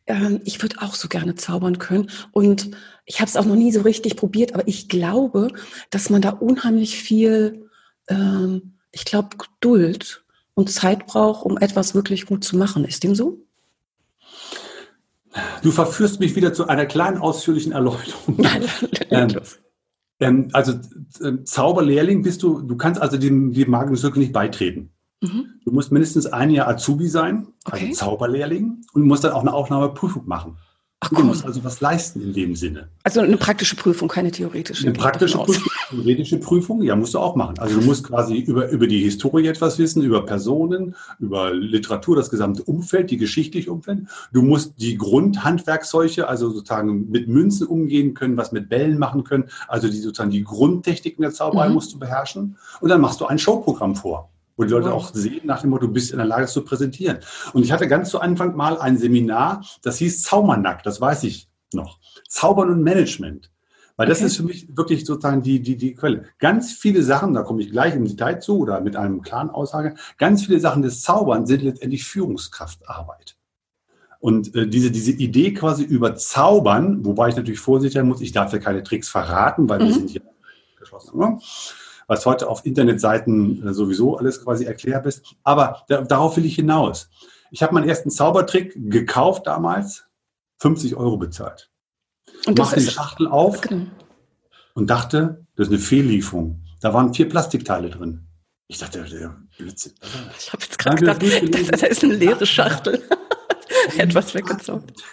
Ähm, ich würde auch so gerne zaubern können. Und ich habe es auch noch nie so richtig probiert, aber ich glaube, dass man da unheimlich viel, ähm, ich glaube, Geduld und Zeit braucht, um etwas wirklich gut zu machen. Ist dem so? Du verführst mich wieder zu einer kleinen ausführlichen Erläuterung. (laughs) ähm, ähm, also äh, Zauberlehrling bist du, du kannst also dem, dem Magenzirkel nicht beitreten. Mhm. Du musst mindestens ein Jahr Azubi sein, also okay. Zauberlehrling, und musst dann auch eine Aufnahmeprüfung machen. Ach, du musst also was leisten in dem Sinne. Also eine praktische Prüfung, keine theoretische. Eine praktische Prüfung, theoretische Prüfung, ja, musst du auch machen. Also du musst quasi über, über die Historie etwas wissen, über Personen, über Literatur, das gesamte Umfeld, die geschichtliche Umfeld. Du musst die Grundhandwerkszeuge, also sozusagen mit Münzen umgehen können, was mit Bällen machen können. Also die sozusagen die Grundtechniken der Zauberei mhm. musst du beherrschen. Und dann machst du ein Showprogramm vor wo die Leute auch sehen nach dem Motto, du bist in der Lage, es zu präsentieren. Und ich hatte ganz zu Anfang mal ein Seminar, das hieß Zaubernack, das weiß ich noch. Zaubern und Management. Weil das okay. ist für mich wirklich sozusagen die, die, die Quelle. Ganz viele Sachen, da komme ich gleich im Detail zu oder mit einem klaren Aussage, ganz viele Sachen des Zaubern sind letztendlich Führungskraftarbeit. Und äh, diese, diese Idee quasi über Zaubern, wobei ich natürlich vorsichtig sein muss, ich darf ja keine Tricks verraten, weil mhm. wir sind ja geschlossen. Ne? Was heute auf Internetseiten äh, sowieso alles quasi erklärt ist. Aber da, darauf will ich hinaus. Ich habe meinen ersten Zaubertrick gekauft damals, 50 Euro bezahlt. Und Mach die Schachtel auf genau. und dachte, das ist eine Fehllieferung. Da waren vier Plastikteile drin. Ich dachte, der Blödsinn. Ich habe jetzt gerade gedacht, das, ist eine leere Schachtel. (laughs) Etwas weggezaubert.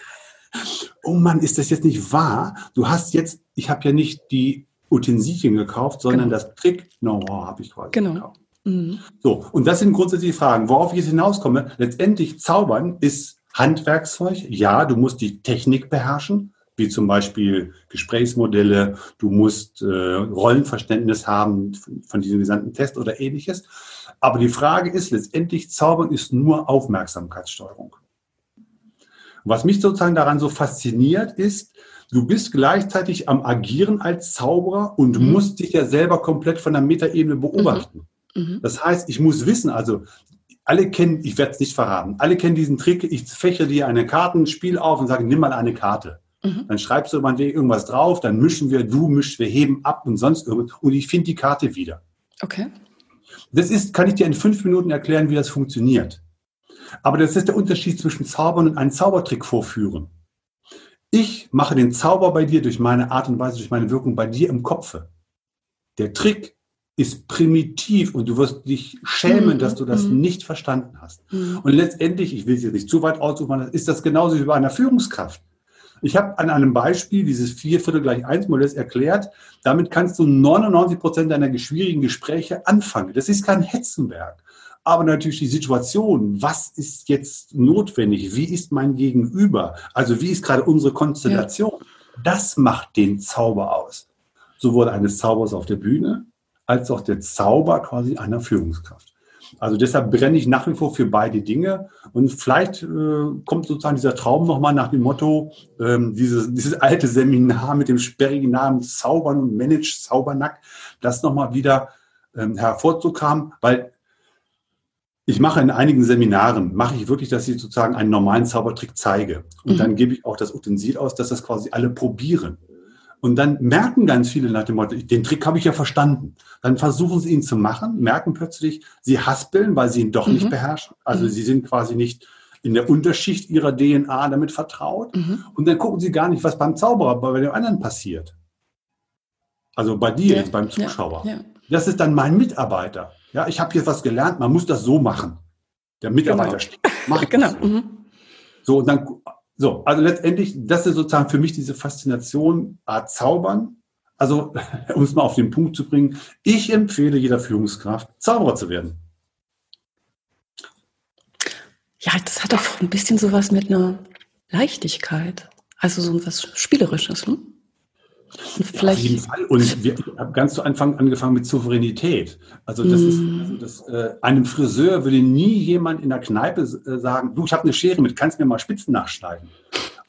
Oh Mann, ist das jetzt nicht wahr? Du hast jetzt, ich habe ja nicht die Utensilien gekauft, sondern genau. das Trick-Know-how habe ich quasi genau. gekauft. Mhm. So, und das sind grundsätzlich Fragen. Worauf ich jetzt hinauskomme, letztendlich Zaubern ist Handwerkszeug. Ja, du musst die Technik beherrschen, wie zum Beispiel Gesprächsmodelle, du musst äh, Rollenverständnis haben von diesem gesamten Test oder ähnliches. Aber die Frage ist letztendlich, Zaubern ist nur Aufmerksamkeitssteuerung. Was mich sozusagen daran so fasziniert, ist, du bist gleichzeitig am Agieren als Zauberer und mhm. musst dich ja selber komplett von der Metaebene beobachten. Mhm. mhm. Das heißt, ich muss wissen, also alle kennen, ich werde es nicht verraten, alle kennen diesen Trick, ich fächere dir eine Kartenspiel auf und sage, nimm mal eine Karte. Mhm. Dann schreibst du meinetwegen irgendwas drauf, dann mischen wir, du mischst, wir heben ab und sonst irgendwas und ich finde die Karte wieder. Okay. Das ist, kann ich dir in fünf Minuten erklären, wie das funktioniert. Aber das ist der Unterschied zwischen Zaubern und einen Zaubertrick vorführen. Ich mache den Zauber bei dir durch meine Art und Weise, durch meine Wirkung bei dir im Kopfe. Der Trick ist primitiv und du wirst dich schämen, mhm. dass du das mhm. nicht verstanden hast. Mhm. Und letztendlich, ich will es jetzt nicht zu weit aussuchen, ist das genauso wie bei einer Führungskraft. Ich habe an einem Beispiel dieses vier Viertel gleich eins Modells erklärt. Damit kannst du 99 Prozent deiner schwierigen Gespräche anfangen. Das ist kein Hetzenwerk aber natürlich die Situation, was ist jetzt notwendig, wie ist mein Gegenüber, also wie ist gerade unsere Konstellation, ja. das macht den Zauber aus. Sowohl eines Zaubers auf der Bühne, als auch der Zauber quasi einer Führungskraft. Also deshalb brenne ich nach wie vor für beide Dinge. Und vielleicht äh, kommt sozusagen dieser Traum nochmal nach dem Motto, ähm, dieses, dieses alte Seminar mit dem sperrigen Namen Zaubern und Manage Zaubernack, das nochmal wieder ähm, hervorzukramen, weil ich mache in einigen Seminaren, mache ich wirklich, dass ich sozusagen einen normalen Zaubertrick zeige. Und mhm. dann gebe ich auch das Utensil aus, dass das quasi alle probieren. Und dann merken ganz viele nach dem Motto, den Trick habe ich ja verstanden. Dann versuchen sie ihn zu machen, merken plötzlich, sie haspeln, weil sie ihn doch mhm. nicht beherrschen. Also mhm. sie sind quasi nicht in der Unterschicht ihrer DNA damit vertraut. Mhm. Und dann gucken sie gar nicht, was beim Zauberer, bei dem anderen passiert. Also bei dir, ja, jetzt beim Zuschauer. Ja, ja. Das ist dann mein Mitarbeiter. Ja, ich habe jetzt was gelernt, man muss das so machen. Der Mitarbeiter genau. macht (laughs) genau. So. Mhm. so, und dann so, also letztendlich, das ist sozusagen für mich diese Faszination, Art Zaubern. Also, (laughs) um es mal auf den Punkt zu bringen, ich empfehle jeder Führungskraft, Zauberer zu werden. Ja, das hat auch ein bisschen sowas mit einer Leichtigkeit. Also so was Spielerisches. Ne? Vielleicht. Ja, auf jeden Fall. Und wir haben ganz zu Anfang angefangen mit Souveränität. Also das mm. ist, also das, äh, einem Friseur würde nie jemand in der Kneipe äh, sagen, du, ich habe eine Schere mit, kannst mir mal Spitzen nachschneiden.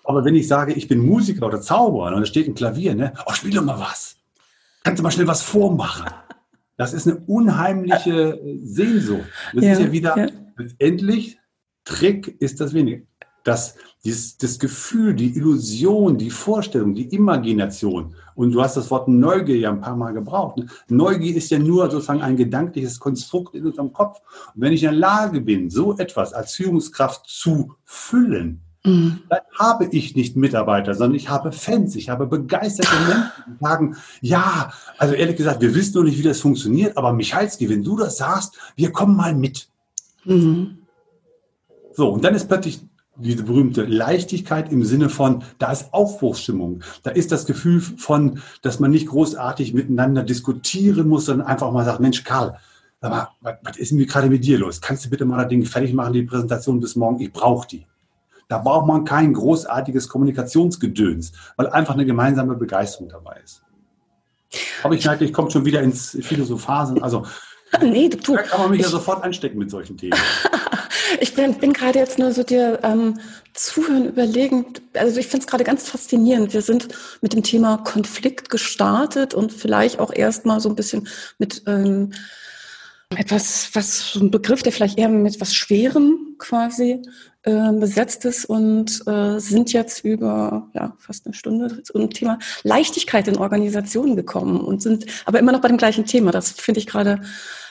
Aber wenn ich sage, ich bin Musiker oder Zauberer und da steht ein Klavier, ne, oh, spiel doch mal was. Kannst du mal schnell was vormachen? Das ist eine unheimliche äh, Sehnsucht. Das ja, ist ja wieder ja. letztendlich Trick ist das wenige dass dieses, das Gefühl, die Illusion, die Vorstellung, die Imagination, und du hast das Wort Neugier ja ein paar Mal gebraucht. Ne? Neugier ist ja nur sozusagen ein gedankliches Konstrukt in unserem Kopf. Und wenn ich in der Lage bin, so etwas als Führungskraft zu füllen, mhm. dann habe ich nicht Mitarbeiter, sondern ich habe Fans, ich habe begeisterte (laughs) Menschen, die sagen, ja, also ehrlich gesagt, wir wissen noch nicht, wie das funktioniert, aber Michalski, wenn du das sagst, wir kommen mal mit. Mhm. So, und dann ist plötzlich diese berühmte Leichtigkeit im Sinne von, da ist Aufbruchsstimmung. Da ist das Gefühl von, dass man nicht großartig miteinander diskutieren muss, sondern einfach mal sagt, Mensch, Karl, aber was, was ist denn gerade mit dir los? Kannst du bitte mal das Ding fertig machen, die Präsentation bis morgen? Ich brauche die. Da braucht man kein großartiges Kommunikationsgedöns, weil einfach eine gemeinsame Begeisterung dabei ist. Aber ich merke, ich komme schon wieder ins Philosophasen. Also, (laughs) nee, du, da kann man mich ich, ja sofort anstecken mit solchen Themen. (laughs) Ich bin, bin gerade jetzt nur so dir ähm, zuhören, überlegen. Also ich finde es gerade ganz faszinierend. Wir sind mit dem Thema Konflikt gestartet und vielleicht auch erstmal so ein bisschen mit ähm, etwas, was so ein Begriff, der vielleicht eher mit was Schwerem quasi äh, besetzt ist und äh, sind jetzt über ja, fast eine Stunde zum Thema Leichtigkeit in Organisationen gekommen und sind aber immer noch bei dem gleichen Thema. Das finde ich gerade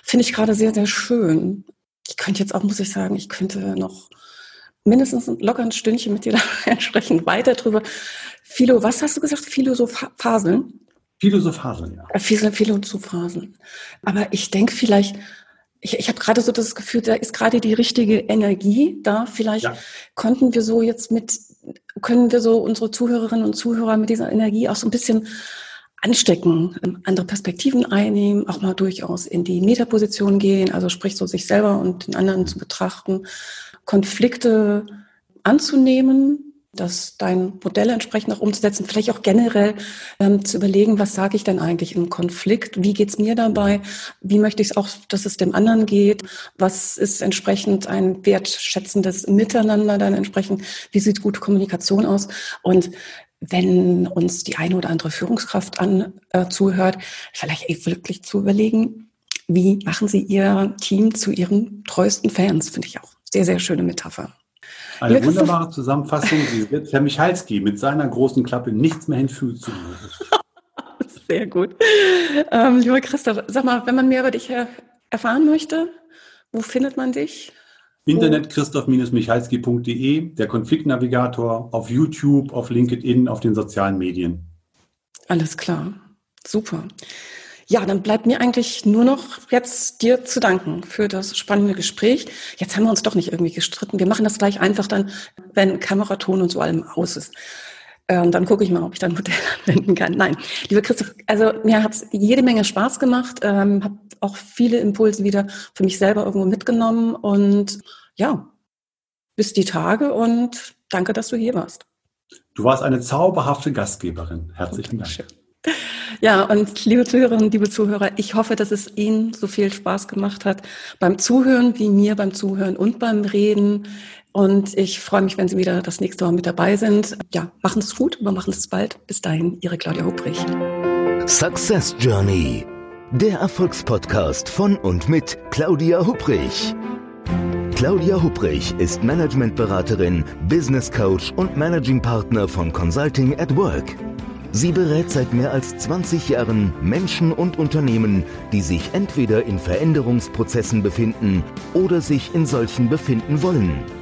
finde ich gerade sehr sehr schön ich könnte jetzt auch, muss ich sagen, ich könnte noch mindestens locker ein Stündchen mit dir (laughs) da entsprechend weiter drüber. Philo, was hast du gesagt? Philosophaseln? Philosophaseln, ja. Äh, Philosophaseln. Aber ich denke vielleicht, ich, ich habe gerade so das Gefühl, da ist gerade die richtige Energie da. Vielleicht ja. konnten wir so jetzt mit, können wir so unsere Zuhörerinnen und Zuhörer mit dieser Energie auch so ein bisschen anstecken, andere Perspektiven einnehmen, auch mal durchaus in die Metaposition gehen, also sprich so sich selber und den anderen zu betrachten, Konflikte anzunehmen, das dein Modell entsprechend auch umzusetzen, vielleicht auch generell ähm, zu überlegen, was sage ich denn eigentlich im Konflikt, wie geht's mir dabei, wie möchte ich es auch, dass es dem anderen geht, was ist entsprechend ein wertschätzendes Miteinander dann entsprechend, wie sieht gute Kommunikation aus? Und wenn uns die eine oder andere Führungskraft an äh, zuhört, vielleicht wirklich zu überlegen, wie machen Sie Ihr Team zu Ihren treuesten Fans? Finde ich auch sehr, sehr schöne Metapher. Eine Lieber wunderbare Zusammenfassung, die wird Herr Michalski mit seiner großen Klappe nichts mehr hinzufügen. (laughs) Sehr gut. Ähm, lieber Christoph, sag mal, wenn man mehr über dich erfahren möchte, wo findet man dich? Internet christoph-michalski.de, der Konfliktnavigator auf YouTube, auf LinkedIn, auf den sozialen Medien. Alles klar. Super. Ja, dann bleibt mir eigentlich nur noch jetzt dir zu danken für das spannende Gespräch. Jetzt haben wir uns doch nicht irgendwie gestritten. Wir machen das gleich einfach dann, wenn Kameraton und so allem aus ist. Ähm, dann gucke ich mal, ob ich dann Modell (laughs) anwenden kann. Nein, lieber Christoph, also mir hat es jede Menge Spaß gemacht, ähm, habe auch viele Impulse wieder für mich selber irgendwo mitgenommen und ja, bis die Tage und danke, dass du hier warst. Du warst eine zauberhafte Gastgeberin. Herzlichen Dank. Ja, und liebe Zuhörerinnen, liebe Zuhörer, ich hoffe, dass es Ihnen so viel Spaß gemacht hat beim Zuhören wie mir beim Zuhören und beim Reden. Und ich freue mich, wenn Sie wieder das nächste Mal mit dabei sind. Ja, machen es gut, aber machen es bald. Bis dahin, Ihre Claudia Hubrich. Success Journey, der Erfolgspodcast von und mit Claudia Hubrich. Claudia Hubrich ist Managementberaterin, Business Coach und Managing Partner von Consulting at Work. Sie berät seit mehr als 20 Jahren Menschen und Unternehmen, die sich entweder in Veränderungsprozessen befinden oder sich in solchen befinden wollen.